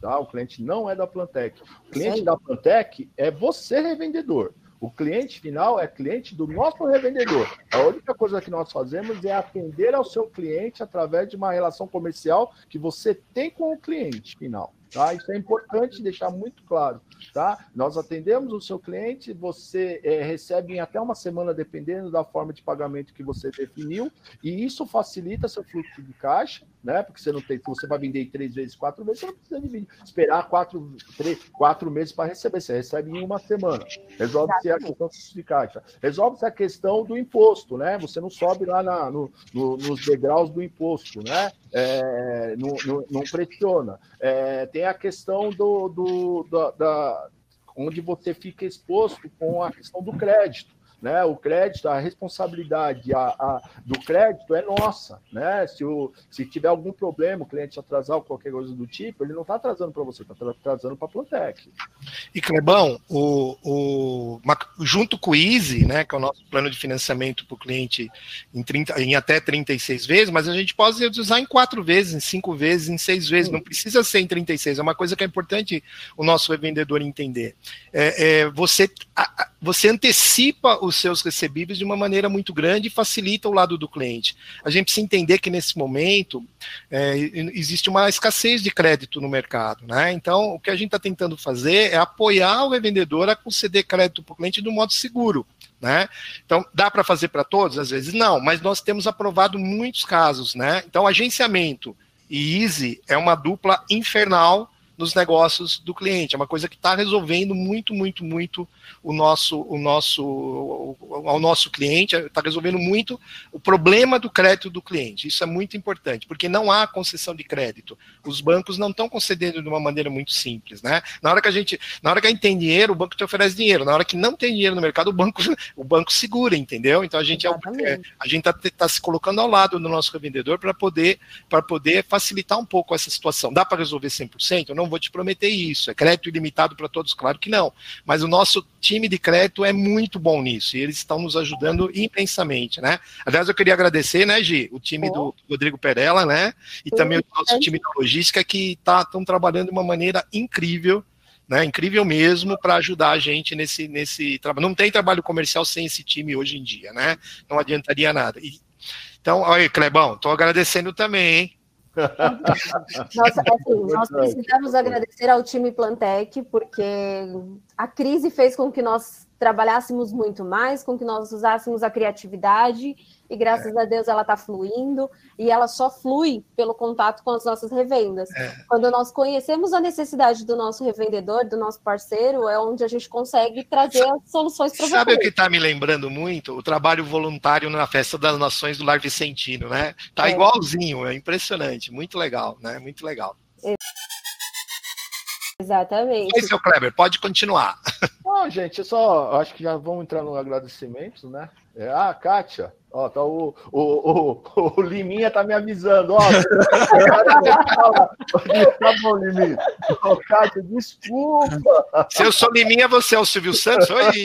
tá? O cliente não é da Plantec. O cliente da Plantec é você revendedor. O cliente final é cliente do nosso revendedor. A única coisa que nós fazemos é atender ao seu cliente através de uma relação comercial que você tem com o cliente final. Tá? Isso é importante deixar muito claro. Tá? Nós atendemos o seu cliente, você é, recebe em até uma semana, dependendo da forma de pagamento que você definiu, e isso facilita seu fluxo de caixa, né? Porque você não tem, você vai vender três vezes, quatro vezes, você não precisa dividir, esperar quatro, três, quatro meses para receber, você recebe em uma semana. Resolve-se a questão de caixa. Resolve-se a questão do imposto, né? Você não sobe lá na, no, no, nos degraus do imposto, né? É, não, não, não pressiona. É, tem a questão do, do da, da, onde você fica exposto com a questão do crédito né? O crédito, a responsabilidade a, a, do crédito é nossa, né? Se, o, se tiver algum problema, o cliente atrasar ou qualquer coisa do tipo, ele não está atrasando para você, está atrasando para a Plantec. E Clebão, o, o, junto com o Easy, né, que é o nosso plano de financiamento para o cliente em, 30, em até 36 vezes, mas a gente pode usar em quatro vezes, em cinco vezes, em seis vezes, não precisa ser em 36, é uma coisa que é importante o nosso revendedor entender. É, é você, a, você antecipa os seus recebíveis de uma maneira muito grande e facilita o lado do cliente. A gente precisa entender que nesse momento é, existe uma escassez de crédito no mercado, né? Então, o que a gente está tentando fazer é apoiar o revendedor a conceder crédito para o cliente de um modo seguro. Né? Então, dá para fazer para todos? Às vezes não, mas nós temos aprovado muitos casos. Né? Então, agenciamento e Easy é uma dupla infernal nos negócios do cliente. É uma coisa que está resolvendo muito, muito, muito o nosso, o nosso, ao nosso cliente, está resolvendo muito o problema do crédito do cliente. Isso é muito importante, porque não há concessão de crédito. Os bancos não estão concedendo de uma maneira muito simples, né? Na hora que a gente, na hora que a gente tem dinheiro, o banco te oferece dinheiro. Na hora que não tem dinheiro no mercado, o banco, o banco segura, entendeu? Então a gente é, é a gente está tá se colocando ao lado do nosso revendedor para poder para poder facilitar um pouco essa situação. Dá para resolver 100%? Eu não vou te prometer isso. É crédito ilimitado para todos, claro que não. Mas o nosso time de crédito é muito bom nisso e eles estão nos ajudando imensamente, né? Aliás, eu queria agradecer, né, Gi, o time do Rodrigo Perella, né? E também o nosso time da logística que estão tá, trabalhando de uma maneira incrível. Né, incrível mesmo para ajudar a gente nesse, nesse trabalho. Não tem trabalho comercial sem esse time hoje em dia, né? Não adiantaria nada. E, então, olha, Clebão, estou agradecendo também, hein? Nossa, assim, nós precisamos agradecer ao time Plantec, porque a crise fez com que nós trabalhássemos muito mais, com que nós usássemos a criatividade e graças é. a Deus ela está fluindo e ela só flui pelo contato com as nossas revendas. É. Quando nós conhecemos a necessidade do nosso revendedor, do nosso parceiro, é onde a gente consegue trazer as soluções para Sabe o que está me lembrando muito? O trabalho voluntário na Festa das Nações do Lar Vicentino, né? Tá é. igualzinho, é impressionante, muito legal, né? Muito legal. Exatamente. É o Kleber, pode continuar. Não, gente, só acho que já vamos entrar no agradecimento, né? É, ah, Kátia, Ó, tá o, o, o, o, Liminha tá me avisando, ó. tá bom, Liminha. Ó, Cátia, desculpa. Se eu sou Liminha, você é o Silvio Santos? Oi.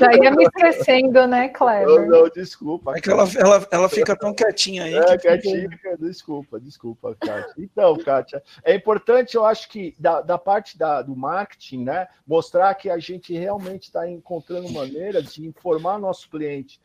Já ia me esquecendo, né, Cleber? Não, não, desculpa. É que ela, ela, ela fica tão quietinha aí. É, quietinha, desculpa, desculpa, Kátia. Então, Kátia, é importante, eu acho que da, da parte da, do marketing, né, mostrar que a gente realmente está encontrando maneiras de informar nosso cliente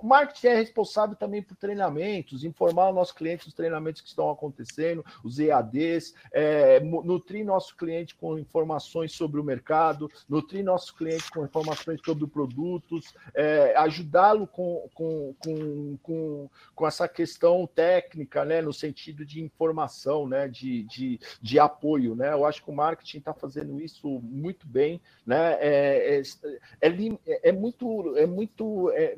o marketing é responsável também por treinamentos, informar o nosso cliente dos treinamentos que estão acontecendo, os EADs, é, nutrir nosso cliente com informações sobre o mercado, nutrir nosso cliente com informações sobre produtos, é, ajudá-lo com, com, com, com, com essa questão técnica, né, no sentido de informação, né, de, de, de apoio. Né? Eu acho que o marketing está fazendo isso muito bem. Né? É, é, é, é muito, é muito é,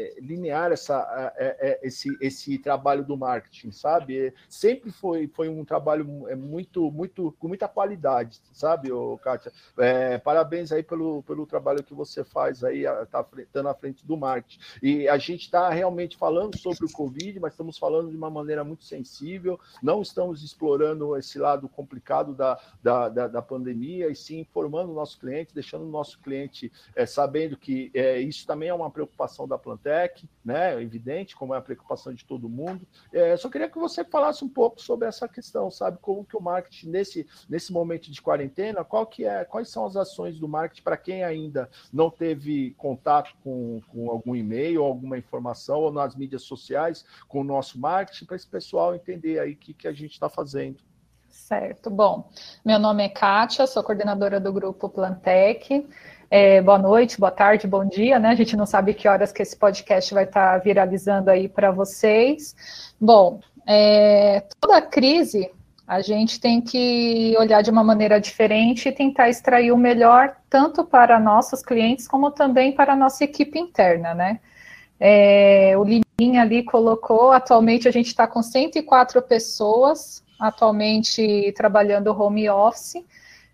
é linear essa, é, é, esse, esse trabalho do marketing, sabe? Sempre foi, foi um trabalho é, muito, muito, com muita qualidade, sabe, ô, Kátia? É, parabéns aí pelo, pelo trabalho que você faz aí, tá, tá na frente do marketing. E a gente está realmente falando sobre o Covid, mas estamos falando de uma maneira muito sensível, não estamos explorando esse lado complicado da, da, da, da pandemia, e sim informando o nosso cliente, deixando o nosso cliente é, sabendo que é, isso também é uma preocupação da planta Plantec, né? Evidente, como é a preocupação de todo mundo. É, só queria que você falasse um pouco sobre essa questão, sabe? Como que o marketing nesse, nesse momento de quarentena, qual que é, quais são as ações do marketing para quem ainda não teve contato com, com algum e-mail, alguma informação, ou nas mídias sociais com o nosso marketing, para esse pessoal entender aí o que, que a gente está fazendo. Certo. Bom, meu nome é Kátia, sou coordenadora do grupo Plantec. É, boa noite, boa tarde, bom dia, né? A gente não sabe que horas que esse podcast vai estar viralizando aí para vocês. Bom, é, toda crise a gente tem que olhar de uma maneira diferente e tentar extrair o melhor, tanto para nossos clientes, como também para a nossa equipe interna, né? É, o Liminha ali colocou, atualmente a gente está com 104 pessoas atualmente trabalhando home office,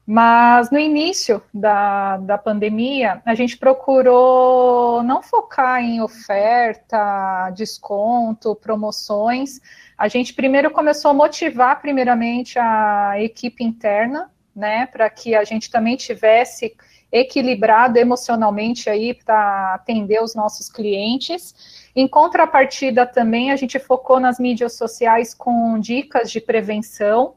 mas no início da, da pandemia, a gente procurou não focar em oferta, desconto, promoções. A gente primeiro começou a motivar, primeiramente, a equipe interna, né, para que a gente também tivesse equilibrado emocionalmente aí para atender os nossos clientes. Em contrapartida, também a gente focou nas mídias sociais com dicas de prevenção,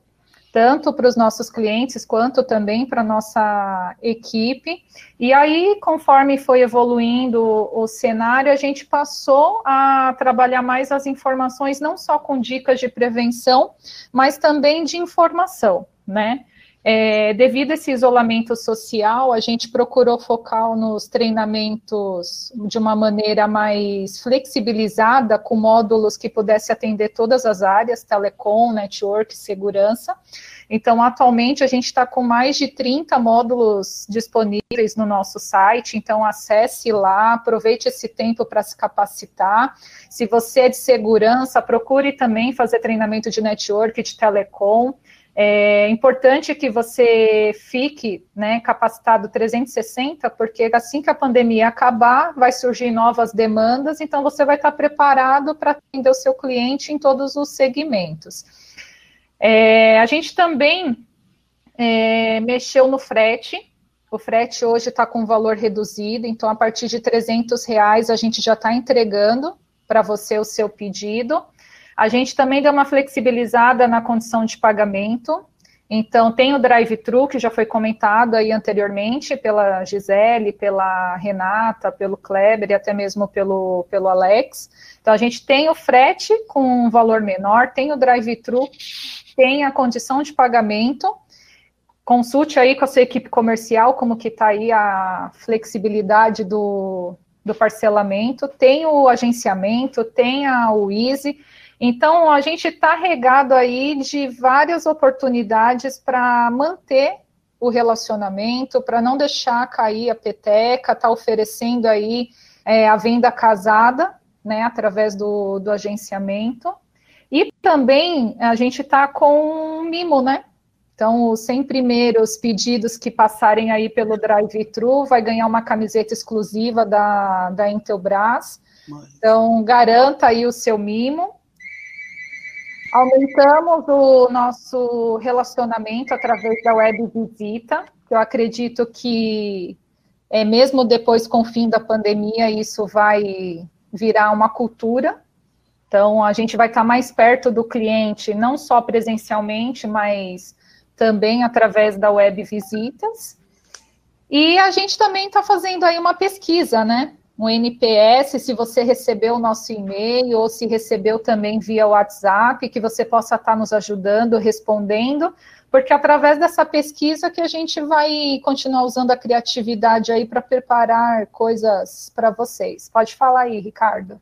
tanto para os nossos clientes quanto também para a nossa equipe. E aí, conforme foi evoluindo o cenário, a gente passou a trabalhar mais as informações, não só com dicas de prevenção, mas também de informação, né? É, devido a esse isolamento social, a gente procurou focar nos treinamentos de uma maneira mais flexibilizada, com módulos que pudesse atender todas as áreas, telecom, network, segurança. Então, atualmente, a gente está com mais de 30 módulos disponíveis no nosso site, então acesse lá, aproveite esse tempo para se capacitar. Se você é de segurança, procure também fazer treinamento de network, de telecom. É importante que você fique né, capacitado 360, porque assim que a pandemia acabar, vai surgir novas demandas, então você vai estar preparado para atender o seu cliente em todos os segmentos. É, a gente também é, mexeu no frete, o frete hoje está com valor reduzido, então a partir de 300 reais a gente já está entregando para você o seu pedido. A gente também deu uma flexibilizada na condição de pagamento. Então, tem o drive-thru, que já foi comentado aí anteriormente pela Gisele, pela Renata, pelo Kleber e até mesmo pelo, pelo Alex. Então, a gente tem o frete com um valor menor, tem o drive-thru, tem a condição de pagamento. Consulte aí com a sua equipe comercial como que está aí a flexibilidade do, do parcelamento, tem o agenciamento, tem a, o Easy. Então, a gente está regado aí de várias oportunidades para manter o relacionamento, para não deixar cair a peteca, está oferecendo aí é, a venda casada, né, através do, do agenciamento. E também a gente está com um mimo, né? Então, os 100 primeiros pedidos que passarem aí pelo drive-thru vai ganhar uma camiseta exclusiva da, da Intelbras. Então, garanta aí o seu mimo. Aumentamos o nosso relacionamento através da web visita, eu acredito que é, mesmo depois com o fim da pandemia, isso vai virar uma cultura. Então, a gente vai estar mais perto do cliente, não só presencialmente, mas também através da web visitas. E a gente também está fazendo aí uma pesquisa, né? Um NPS, se você recebeu o nosso e-mail ou se recebeu também via WhatsApp, que você possa estar nos ajudando, respondendo, porque através dessa pesquisa que a gente vai continuar usando a criatividade aí para preparar coisas para vocês. Pode falar aí, Ricardo.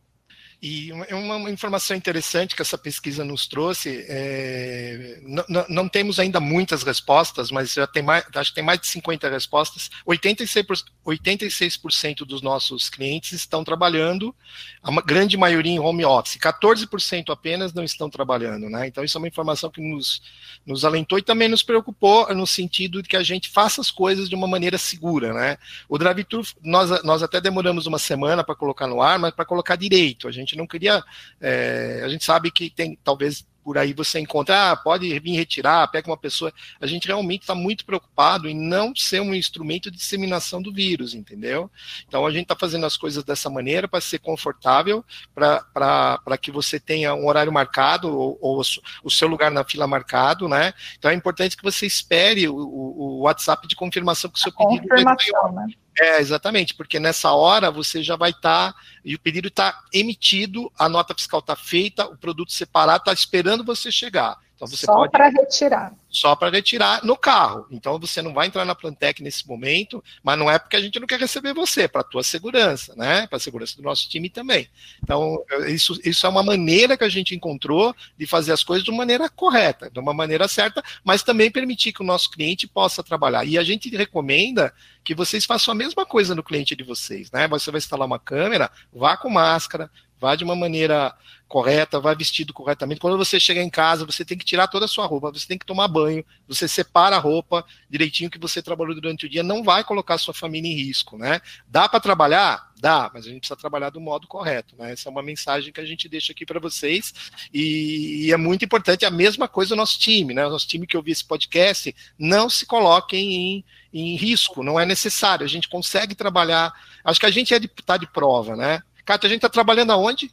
E uma, informação interessante que essa pesquisa nos trouxe, é, não, não, temos ainda muitas respostas, mas já tem mais, acho que tem mais de 50 respostas. 86%, 86% dos nossos clientes estão trabalhando, a grande maioria em home office, 14% apenas não estão trabalhando. Né? Então, isso é uma informação que nos, nos alentou e também nos preocupou no sentido de que a gente faça as coisas de uma maneira segura. Né? O drive-thru, nós, nós até demoramos uma semana para colocar no ar, mas para colocar direito. A gente gente não queria. É, a gente sabe que tem talvez por aí você encontra, ah, pode vir retirar, pega uma pessoa. A gente realmente está muito preocupado em não ser um instrumento de disseminação do vírus, entendeu? Então a gente está fazendo as coisas dessa maneira para ser confortável, para que você tenha um horário marcado ou, ou, o seu lugar na fila marcado, né? Então é importante que você espere o, o WhatsApp de confirmação que o seu pedido confirmação, né? É, exatamente, porque nessa hora você já vai estar, tá, e o pedido está emitido, a nota fiscal está feita, o produto separado está esperando você chegar. Então você Só para retirar. Só para retirar no carro. Então você não vai entrar na Plantec nesse momento, mas não é porque a gente não quer receber você, para a tua segurança, né? Para a segurança do nosso time também. Então, isso, isso é uma maneira que a gente encontrou de fazer as coisas de uma maneira correta, de uma maneira certa, mas também permitir que o nosso cliente possa trabalhar. E a gente recomenda que vocês façam a mesma coisa no cliente de vocês, né? Você vai instalar uma câmera, vá com máscara, vá de uma maneira correta, vá vestido corretamente. Quando você chegar em casa, você tem que tirar toda a sua roupa, você tem que tomar banho, você separa a roupa direitinho que você trabalhou durante o dia, não vai colocar a sua família em risco, né? Dá para trabalhar? Dá, mas a gente precisa trabalhar do modo correto, né? Essa é uma mensagem que a gente deixa aqui para vocês e, e, é muito importante a mesma coisa do nosso time, né? O nosso time que ouviu esse podcast, não se coloquem em, em risco, não é necessário, a gente consegue trabalhar, acho que a gente é de, tá de prova, né? Cátia, a gente está trabalhando aonde?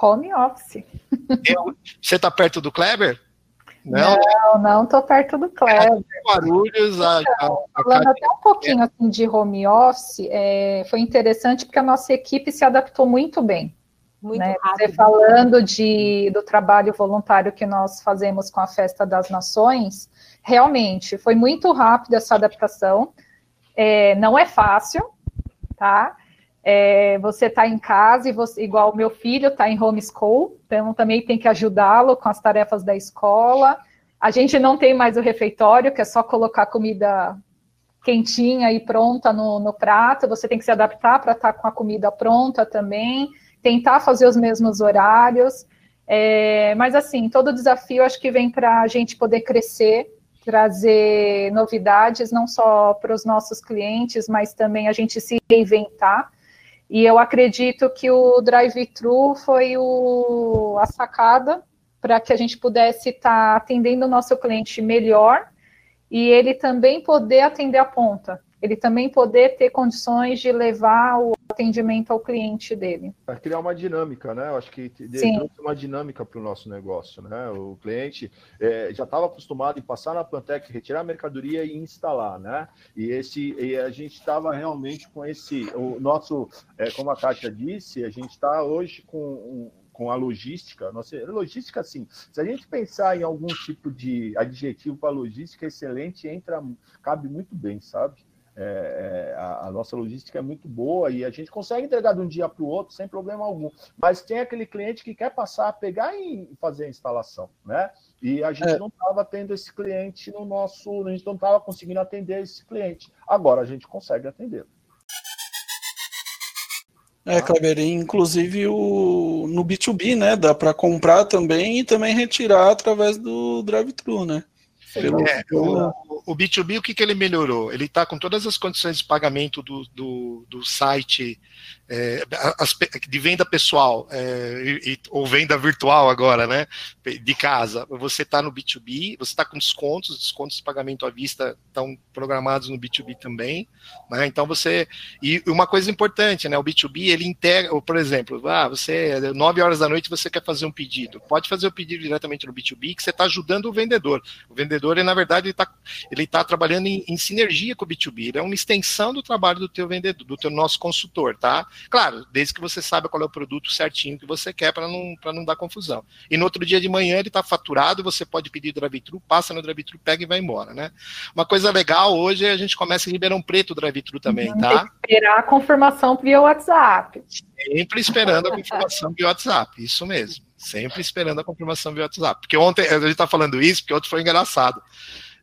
Home office. Eu, você está perto do Kleber? Não, não estou perto do Kleber. Barulhos. A, a, a falando até um pouquinho assim, de home office, é, foi interessante porque a nossa equipe se adaptou muito bem. Muito né? Você falando de, do trabalho voluntário que nós fazemos com a Festa das Nações, realmente foi muito rápida essa adaptação. É, não é fácil, tá? É, você está em casa e você, igual meu filho está em homeschool, então também tem que ajudá-lo com as tarefas da escola. A gente não tem mais o refeitório, que é só colocar comida quentinha e pronta no, no prato. Você tem que se adaptar para estar tá com a comida pronta também, tentar fazer os mesmos horários. É, mas assim, todo desafio acho que vem para a gente poder crescer, trazer novidades não só para os nossos clientes, mas também a gente se reinventar. E eu acredito que o drive-thru foi o, a sacada para que a gente pudesse estar tá atendendo o nosso cliente melhor e ele também poder atender a ponta ele também poder ter condições de levar o atendimento ao cliente dele. Para criar uma dinâmica, né? Eu acho que trouxe uma dinâmica para o nosso negócio, né? O cliente é, já estava acostumado em passar na Plantec, retirar a mercadoria e instalar, né? E esse, e a gente estava realmente com esse, o nosso, é, como a Kátia disse, a gente está hoje com um, com a logística, nossa logística, sim. Se a gente pensar em algum tipo de adjetivo para logística, excelente entra, cabe muito bem, sabe? É, é, a, a, nossa logística é muito boa e a gente consegue entregar de um dia para o outro sem problema algum. Mas tem aquele cliente que quer passar, pegar e fazer a instalação, né? E a gente é. não estava tendo esse cliente no nosso, a gente não estava conseguindo atender esse cliente. Agora a gente consegue atender. É, Kleber, inclusive o, no B2B, né? Dá para comprar também e também retirar através do drive-thru, né? Pelo, é, pelo... O, o, B2B, o que, que ele melhorou? Ele está com todas as condições de pagamento do, do, do site é, de venda pessoal é, e, ou venda virtual agora, né? De casa. Você está no B2B, você está com descontos, descontos de pagamento à vista estão programados no B2B também, né? Então você e uma coisa importante, né? O B2B ele integra, por exemplo, ah, você 9 horas da noite você quer fazer um pedido, pode fazer o pedido diretamente no B2B que você está ajudando o vendedor. O vendedor, ele, na verdade, ele está ele tá trabalhando em, em sinergia com o B2B. Ele é uma extensão do trabalho do teu vendedor, do teu nosso consultor, tá? Claro, desde que você saiba qual é o produto certinho que você quer para não, não dar confusão. E no outro dia de manhã ele está faturado, você pode pedir drive-thru, passa no drive-thru, pega e vai embora, né? Uma coisa legal hoje é a gente começa em Ribeirão Preto o drive-thru também, tá? Esperar a confirmação via WhatsApp. Sempre esperando a confirmação via WhatsApp, isso mesmo. Sempre esperando a confirmação via WhatsApp. Porque ontem, a gente está falando isso, porque ontem foi engraçado.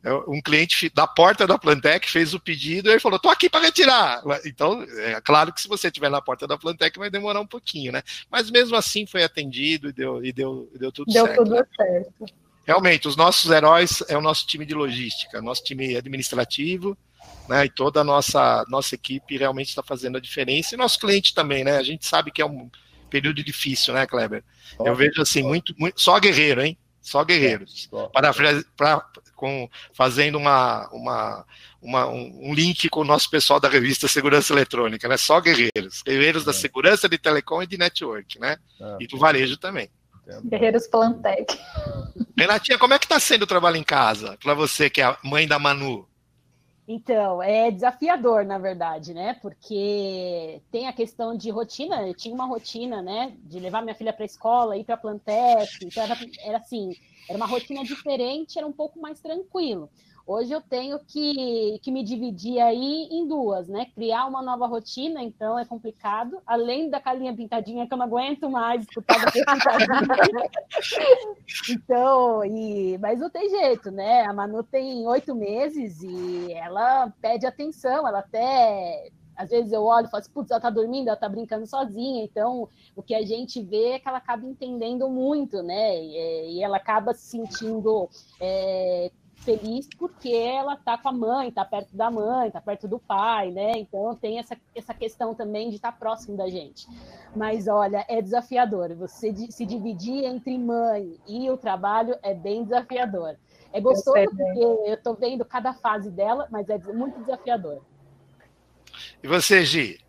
É, um cliente da porta da Plantec fez o pedido e ele falou: tô aqui para retirar. Então, é claro que se você estiver na porta da Plantec vai demorar um pouquinho, né? Mas mesmo assim foi atendido e deu, e deu, deu tudo deu certo. Deu tudo certo. Realmente, os nossos heróis é o nosso time de logística, nosso time administrativo, né? E toda a nossa, nossa equipe realmente está fazendo a diferença. E nosso cliente também, né? A gente sabe que é um período difícil, né, Kleber? Eu vejo assim, muito, muito só guerreiro, hein? Só guerreiros. Para, com, fazendo uma, uma, uma, um, link com o nosso pessoal da revista Segurança Eletrônica, né? Só guerreiros. Guerreiros é. da segurança de telecom e de network, né? É. E do varejo também. Guerreiros Plantec. Renatinha, como é que está sendo o trabalho em casa para você que é a mãe da Manu? Então, é desafiador, na verdade, né? Porque tem a questão de rotina. Eu tinha uma rotina, né? De levar minha filha para a escola, ir para a Plantec. Então, era, era assim, era uma rotina diferente, era um pouco mais tranquilo. Hoje eu tenho que, que me dividir aí em duas, né? Criar uma nova rotina, então é complicado. Além da calinha pintadinha, que eu não aguento mais escutar pintadinha. então, e, mas não tem jeito, né? A Manu tem oito meses e ela pede atenção, ela até às vezes eu olho e falo assim, putz, ela tá dormindo, ela tá brincando sozinha, então o que a gente vê é que ela acaba entendendo muito, né? E, e ela acaba se sentindo é, feliz porque ela tá com a mãe, tá perto da mãe, tá perto do pai, né? Então tem essa, essa questão também de estar tá próximo da gente. Mas olha, é desafiador. Você se dividir entre mãe e o trabalho é bem desafiador. É gostoso eu porque eu tô vendo cada fase dela, mas é muito desafiador. E você, Gi?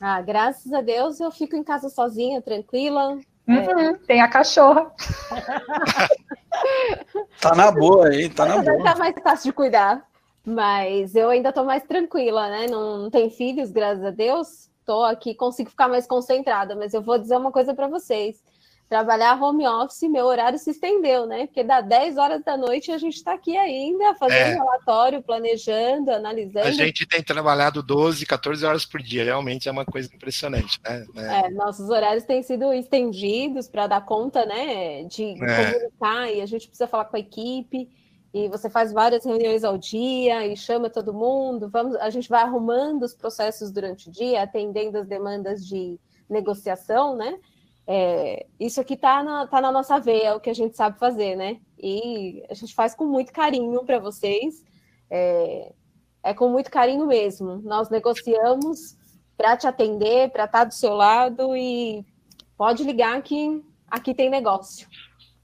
Ah, graças a Deus eu fico em casa sozinha, tranquila, Uhum, é. Tem a cachorra. tá na boa aí, tá na boa. Tá mais fácil de cuidar. Mas eu ainda tô mais tranquila, né? Não, não tenho filhos, graças a Deus. Tô aqui, consigo ficar mais concentrada. Mas eu vou dizer uma coisa para vocês trabalhar home office, meu horário se estendeu, né? Porque dá 10 horas da noite e a gente está aqui ainda fazendo é. relatório, planejando, analisando. A gente tem trabalhado 12, 14 horas por dia, realmente é uma coisa impressionante, né? É, é nossos horários têm sido estendidos para dar conta, né? De é. comunicar e a gente precisa falar com a equipe. E você faz várias reuniões ao dia e chama todo mundo. Vamos, a gente vai arrumando os processos durante o dia, atendendo as demandas de negociação, né? É, isso aqui tá na, tá na nossa veia, é o que a gente sabe fazer, né? E a gente faz com muito carinho para vocês, é, é, com muito carinho mesmo. Nós negociamos para te atender, para estar tá do seu lado e pode ligar que aqui tem negócio.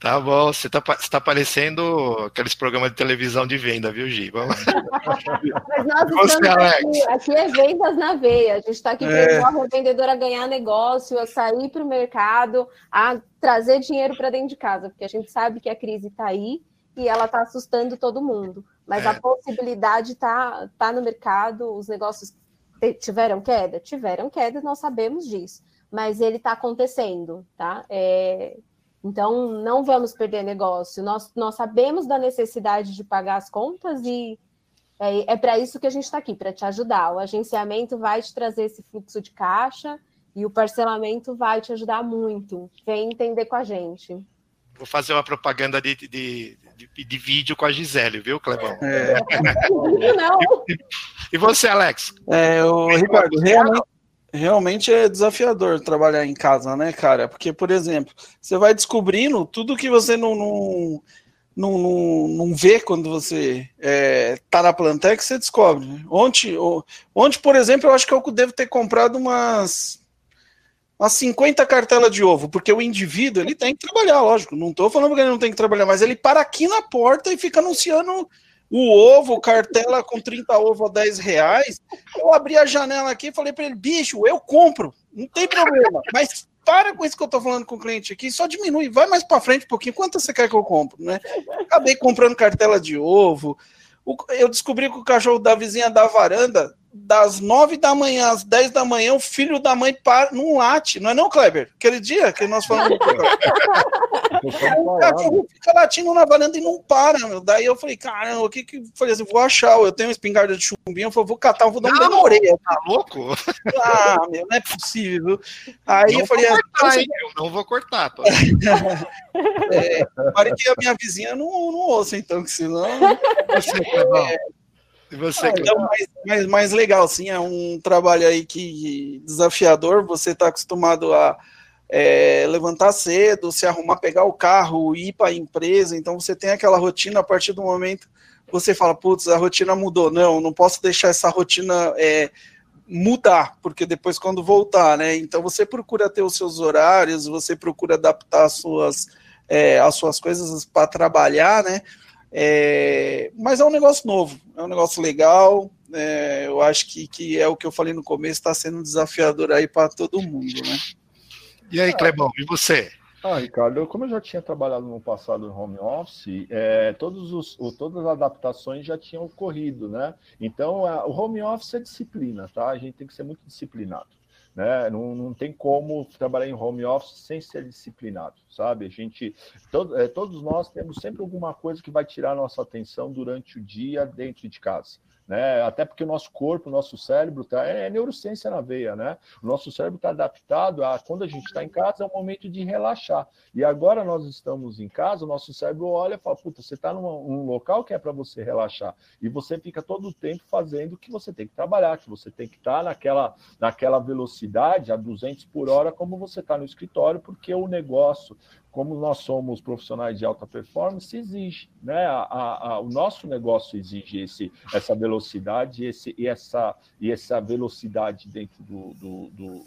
Tá bom, você tá, você tá parecendo aqueles programas de televisão de venda, viu, Gi? Vamos Mas nós você, aqui, aqui, é vendas na veia. A gente está aqui é. para a vendedora a ganhar negócio, a sair para o mercado, a trazer dinheiro para dentro de casa, porque a gente sabe que a crise está aí e ela está assustando todo mundo. Mas é. a possibilidade está tá no mercado, os negócios tiveram queda? Tiveram queda, nós sabemos disso. Mas ele está acontecendo, tá? É, então, não vamos perder negócio. Nós, nós sabemos da necessidade de pagar as contas e é, é para isso que a gente está aqui, para te ajudar. O agenciamento vai te trazer esse fluxo de caixa e o parcelamento vai te ajudar muito. Vem entender com a gente. Vou fazer uma propaganda de, de, de, de vídeo com a Gisele, viu, Clebão? É. Não. E você, Alex? É, o Ricardo, realmente, realmente é desafiador trabalhar em casa, né, cara? Porque, por exemplo, você vai descobrindo tudo que você não, não, não, não, vê quando você é, tá na Plantec, você descobre. Né? Ontem, ontem, por exemplo, eu acho que eu devo ter comprado umas umas 50 cartelas de ovo, porque o indivíduo ele tem que trabalhar, lógico. Não estou falando que ele não tem que trabalhar, mas ele para aqui na porta e fica anunciando o ovo, cartela com 30 ovos a 10 reais. Eu abri a janela aqui e falei para ele, bicho, eu compro, não tem problema, mas para com isso que eu tô falando com o cliente aqui, só diminui, vai mais para frente um pouquinho, quanto você quer que eu compro, né? Acabei comprando cartela de ovo. Eu descobri que o cachorro da vizinha da varanda das nove da manhã às dez da manhã, o filho da mãe para, não late, não é não, Kleber? Aquele dia que nós falamos. o cachorro fica latindo na varanda e não para, meu. Daí eu falei, caramba, o que que. Falei assim, vou achar, eu tenho uma espingarda de chumbinho, eu falei, vou catar, vou dar um na orelha. Tá louco? Ah, meu, não é possível. Aí não eu falei, cortar, ah, hein, eu não vou cortar, pô. é, para que a minha vizinha não, não ouça, então, que senão. Você, é, e você, ah, então, mais, mais, mais legal, sim, é um trabalho aí que desafiador, você está acostumado a é, levantar cedo, se arrumar, pegar o carro, ir para a empresa, então você tem aquela rotina, a partir do momento você fala, putz, a rotina mudou, não, não posso deixar essa rotina é, mudar, porque depois quando voltar, né, então você procura ter os seus horários, você procura adaptar as suas é, as suas coisas para trabalhar, né? É, mas é um negócio novo, é um negócio legal. É, eu acho que, que é o que eu falei no começo, está sendo um desafiador aí para todo mundo, né? E aí, Clebão, e você? Ah, Ricardo, como eu já tinha trabalhado no passado no home office, é, todos os, todas as adaptações já tinham ocorrido, né? Então, a, o home office é disciplina, tá? A gente tem que ser muito disciplinado. Né? Não, não tem como trabalhar em home office sem ser disciplinado, sabe? A gente, todo, é, todos nós temos sempre alguma coisa que vai tirar nossa atenção durante o dia dentro de casa né? Até porque o nosso corpo, o nosso cérebro tá, é, é neurociência na veia, né? O nosso cérebro está adaptado a quando a gente está em casa é um momento de relaxar. E agora nós estamos em casa, o nosso cérebro olha e fala: puta, você está num local que é para você relaxar e você fica todo o tempo fazendo o que você tem que trabalhar, que você tem que estar tá naquela, naquela velocidade a 200 por hora, como você está no escritório, porque o negócio, como nós somos profissionais de alta performance, exige, né? A, a, a, o nosso negócio exige esse, essa velocidade esse, e, essa, e essa velocidade dentro do, do, do,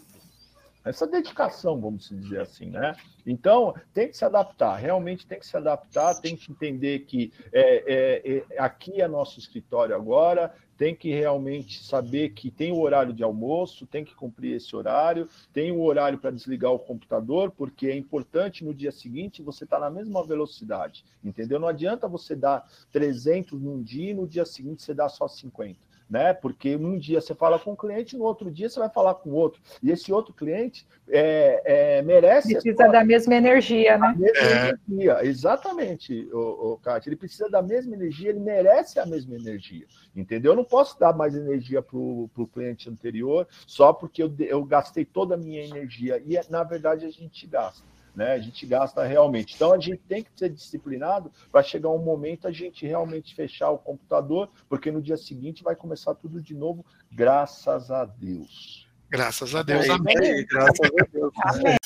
essa dedicação, vamos dizer assim, né? Então, tem que se adaptar, realmente tem que se adaptar, tem que entender que é, é, é, aqui é nosso escritório agora, tem que realmente saber que tem o horário de almoço, tem que cumprir esse horário, tem o horário para desligar o computador, porque é importante no dia seguinte você estar tá na mesma velocidade, entendeu? Não adianta você dar 300 num dia e no dia seguinte você dá só 50 né? Porque num dia você fala com um cliente, no outro dia você vai falar com outro. E esse outro cliente é, é, merece. Precisa da mesma energia, né? Mesma é. energia, exatamente, o, o Kátia. Ele precisa da mesma energia, ele merece a mesma energia. Entendeu? Eu não posso dar mais energia para o cliente anterior só porque eu, eu gastei toda a minha energia. E na verdade a gente gasta né? A gente gasta realmente. Então a gente tem que ser disciplinado para chegar um momento a gente realmente fechar o computador, porque no dia seguinte vai começar tudo de novo, graças a Deus. Graças a Deus, amém. Graças a Deus. Amém.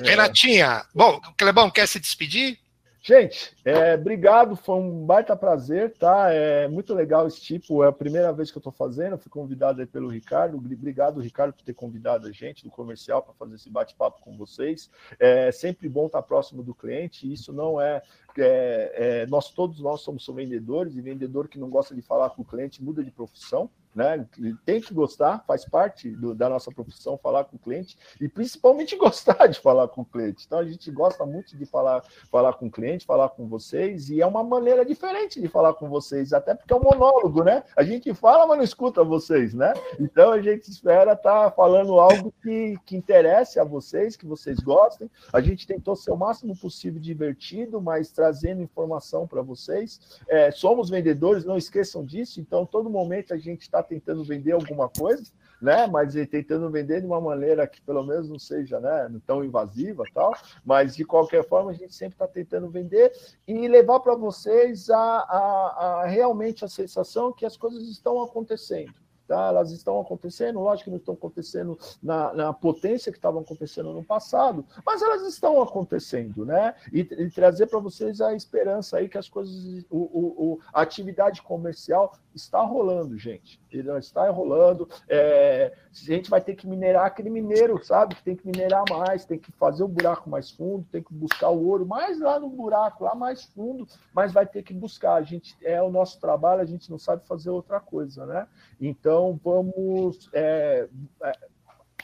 Renatinha, bom, Clebão, quer se despedir? Gente, é, obrigado, foi um baita prazer, tá? É muito legal esse tipo, é a primeira vez que eu estou fazendo, fui convidado aí pelo Ricardo, obrigado, Ricardo, por ter convidado a gente do comercial para fazer esse bate-papo com vocês. É sempre bom estar próximo do cliente, isso não é, é, é nós todos nós somos vendedores, e vendedor que não gosta de falar com o cliente muda de profissão, né? Tem que gostar, faz parte do, da nossa profissão falar com o cliente e principalmente gostar de falar com o cliente. Então a gente gosta muito de falar, falar com o cliente, falar com vocês e é uma maneira diferente de falar com vocês, até porque é um monólogo, né? A gente fala, mas não escuta vocês, né? Então a gente espera estar tá falando algo que, que interesse a vocês, que vocês gostem. A gente tentou ser o máximo possível divertido, mas trazendo informação para vocês. É, somos vendedores, não esqueçam disso. Então todo momento a gente está tentando vender alguma coisa, né? Mas tentando vender de uma maneira que pelo menos não seja né, tão invasiva tal. Mas de qualquer forma, a gente sempre está tentando vender e levar para vocês a, a, a realmente a sensação que as coisas estão acontecendo. Tá? Elas estão acontecendo, lógico que não estão acontecendo na, na potência que estavam acontecendo no passado, mas elas estão acontecendo, né? E, e trazer para vocês a esperança aí que as coisas, o, o, o, a atividade comercial está rolando, gente. Ele está rolando. É, a gente vai ter que minerar aquele mineiro, sabe? Que tem que minerar mais, tem que fazer o buraco mais fundo, tem que buscar o ouro mais lá no buraco, lá mais fundo, mas vai ter que buscar. A gente é o nosso trabalho, a gente não sabe fazer outra coisa, né? Então vamos é, é,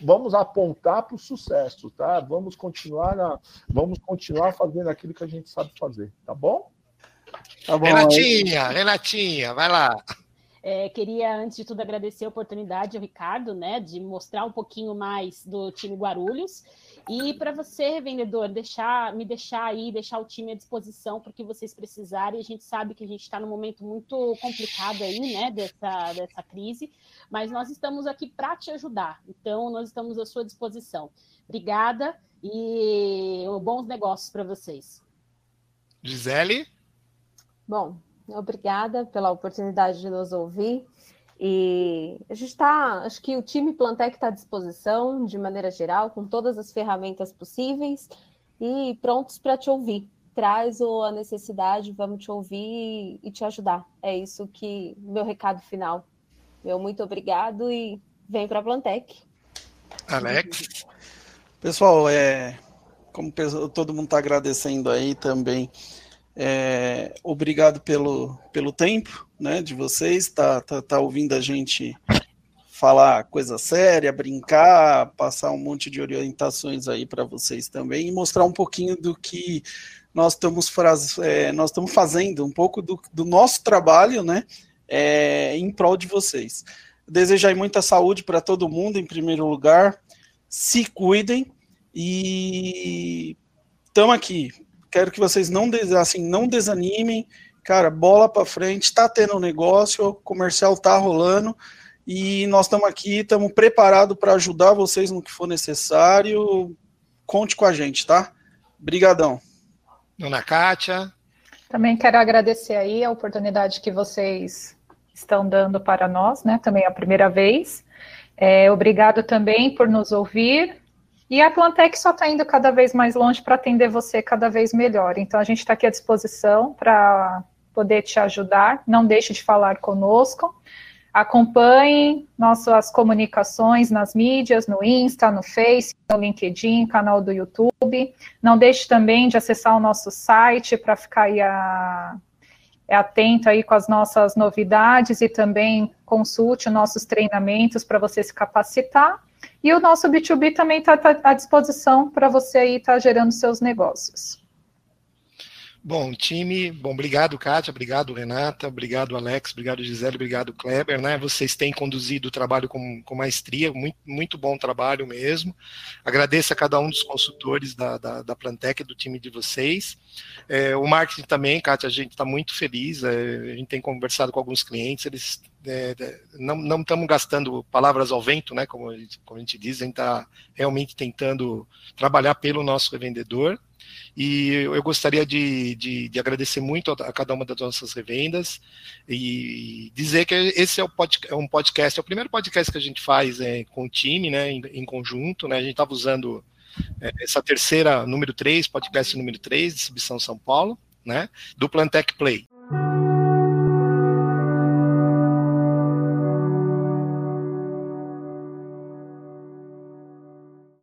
vamos apontar para o sucesso, tá? Vamos continuar na, vamos continuar fazendo aquilo que a gente sabe fazer, tá bom? Tá bom Renatinha, aí. Renatinha, vai lá. É, queria, antes de tudo, agradecer a oportunidade ao Ricardo, né, de mostrar um pouquinho mais do time Guarulhos. E para você, vendedor, deixar, me deixar aí, deixar o time à disposição para que vocês precisarem. A gente sabe que a gente está num momento muito complicado aí, né, dessa, dessa crise, mas nós estamos aqui para te ajudar. Então, nós estamos à sua disposição. Obrigada e bons negócios para vocês. Gisele? Bom, obrigada pela oportunidade de nos ouvir. E a gente está, acho que o time Plantec está à disposição, de maneira geral, com todas as ferramentas possíveis e prontos para te ouvir. Traz a necessidade, vamos te ouvir e te ajudar. É isso que meu recado final. Meu muito obrigado e vem para a Plantec. Alex. Pessoal, é, como todo mundo está agradecendo aí também, é, obrigado pelo, pelo tempo né, de vocês, tá, tá, tá ouvindo a gente falar coisa séria, brincar, passar um monte de orientações aí para vocês também e mostrar um pouquinho do que nós estamos, é, nós estamos fazendo, um pouco do, do nosso trabalho, né, é, em prol de vocês. Desejar muita saúde para todo mundo, em primeiro lugar, se cuidem e estamos aqui Quero que vocês não, assim, não desanimem. Cara, bola para frente, está tendo um negócio, o comercial está rolando e nós estamos aqui, estamos preparados para ajudar vocês no que for necessário. Conte com a gente, tá? Obrigadão. Dona Kátia. Também quero agradecer aí a oportunidade que vocês estão dando para nós, né? Também é a primeira vez. É, obrigado também por nos ouvir. E a Plantec só está indo cada vez mais longe para atender você cada vez melhor. Então, a gente está aqui à disposição para poder te ajudar. Não deixe de falar conosco. Acompanhe nossas comunicações nas mídias, no Insta, no Face, no LinkedIn, canal do YouTube. Não deixe também de acessar o nosso site para ficar aí a, é atento aí com as nossas novidades e também consulte nossos treinamentos para você se capacitar. E o nosso B2B também está tá à disposição para você aí estar tá gerando seus negócios. Bom, time, bom, obrigado, Kátia, obrigado, Renata, obrigado, Alex, obrigado, Gisele, obrigado, Kleber, né? Vocês têm conduzido o trabalho com, com maestria, muito, muito bom trabalho mesmo. Agradeço a cada um dos consultores da, da, da Plantec, do time de vocês. É, o marketing também, Kátia, a gente está muito feliz, é, a gente tem conversado com alguns clientes, eles é, é não estamos gastando palavras ao vento, né? Como, como a gente diz, a gente está realmente tentando trabalhar pelo nosso revendedor. E eu gostaria de, de, de, agradecer muito a, cada uma das nossas revendas e dizer que esse é, pod, é, um podcast, é o primeiro podcast que a gente faz é, com o time, né, em, em conjunto. Né, a gente estava usando é, essa terceira, número 3, podcast número 3, de São Paulo, né, do Plantec Play.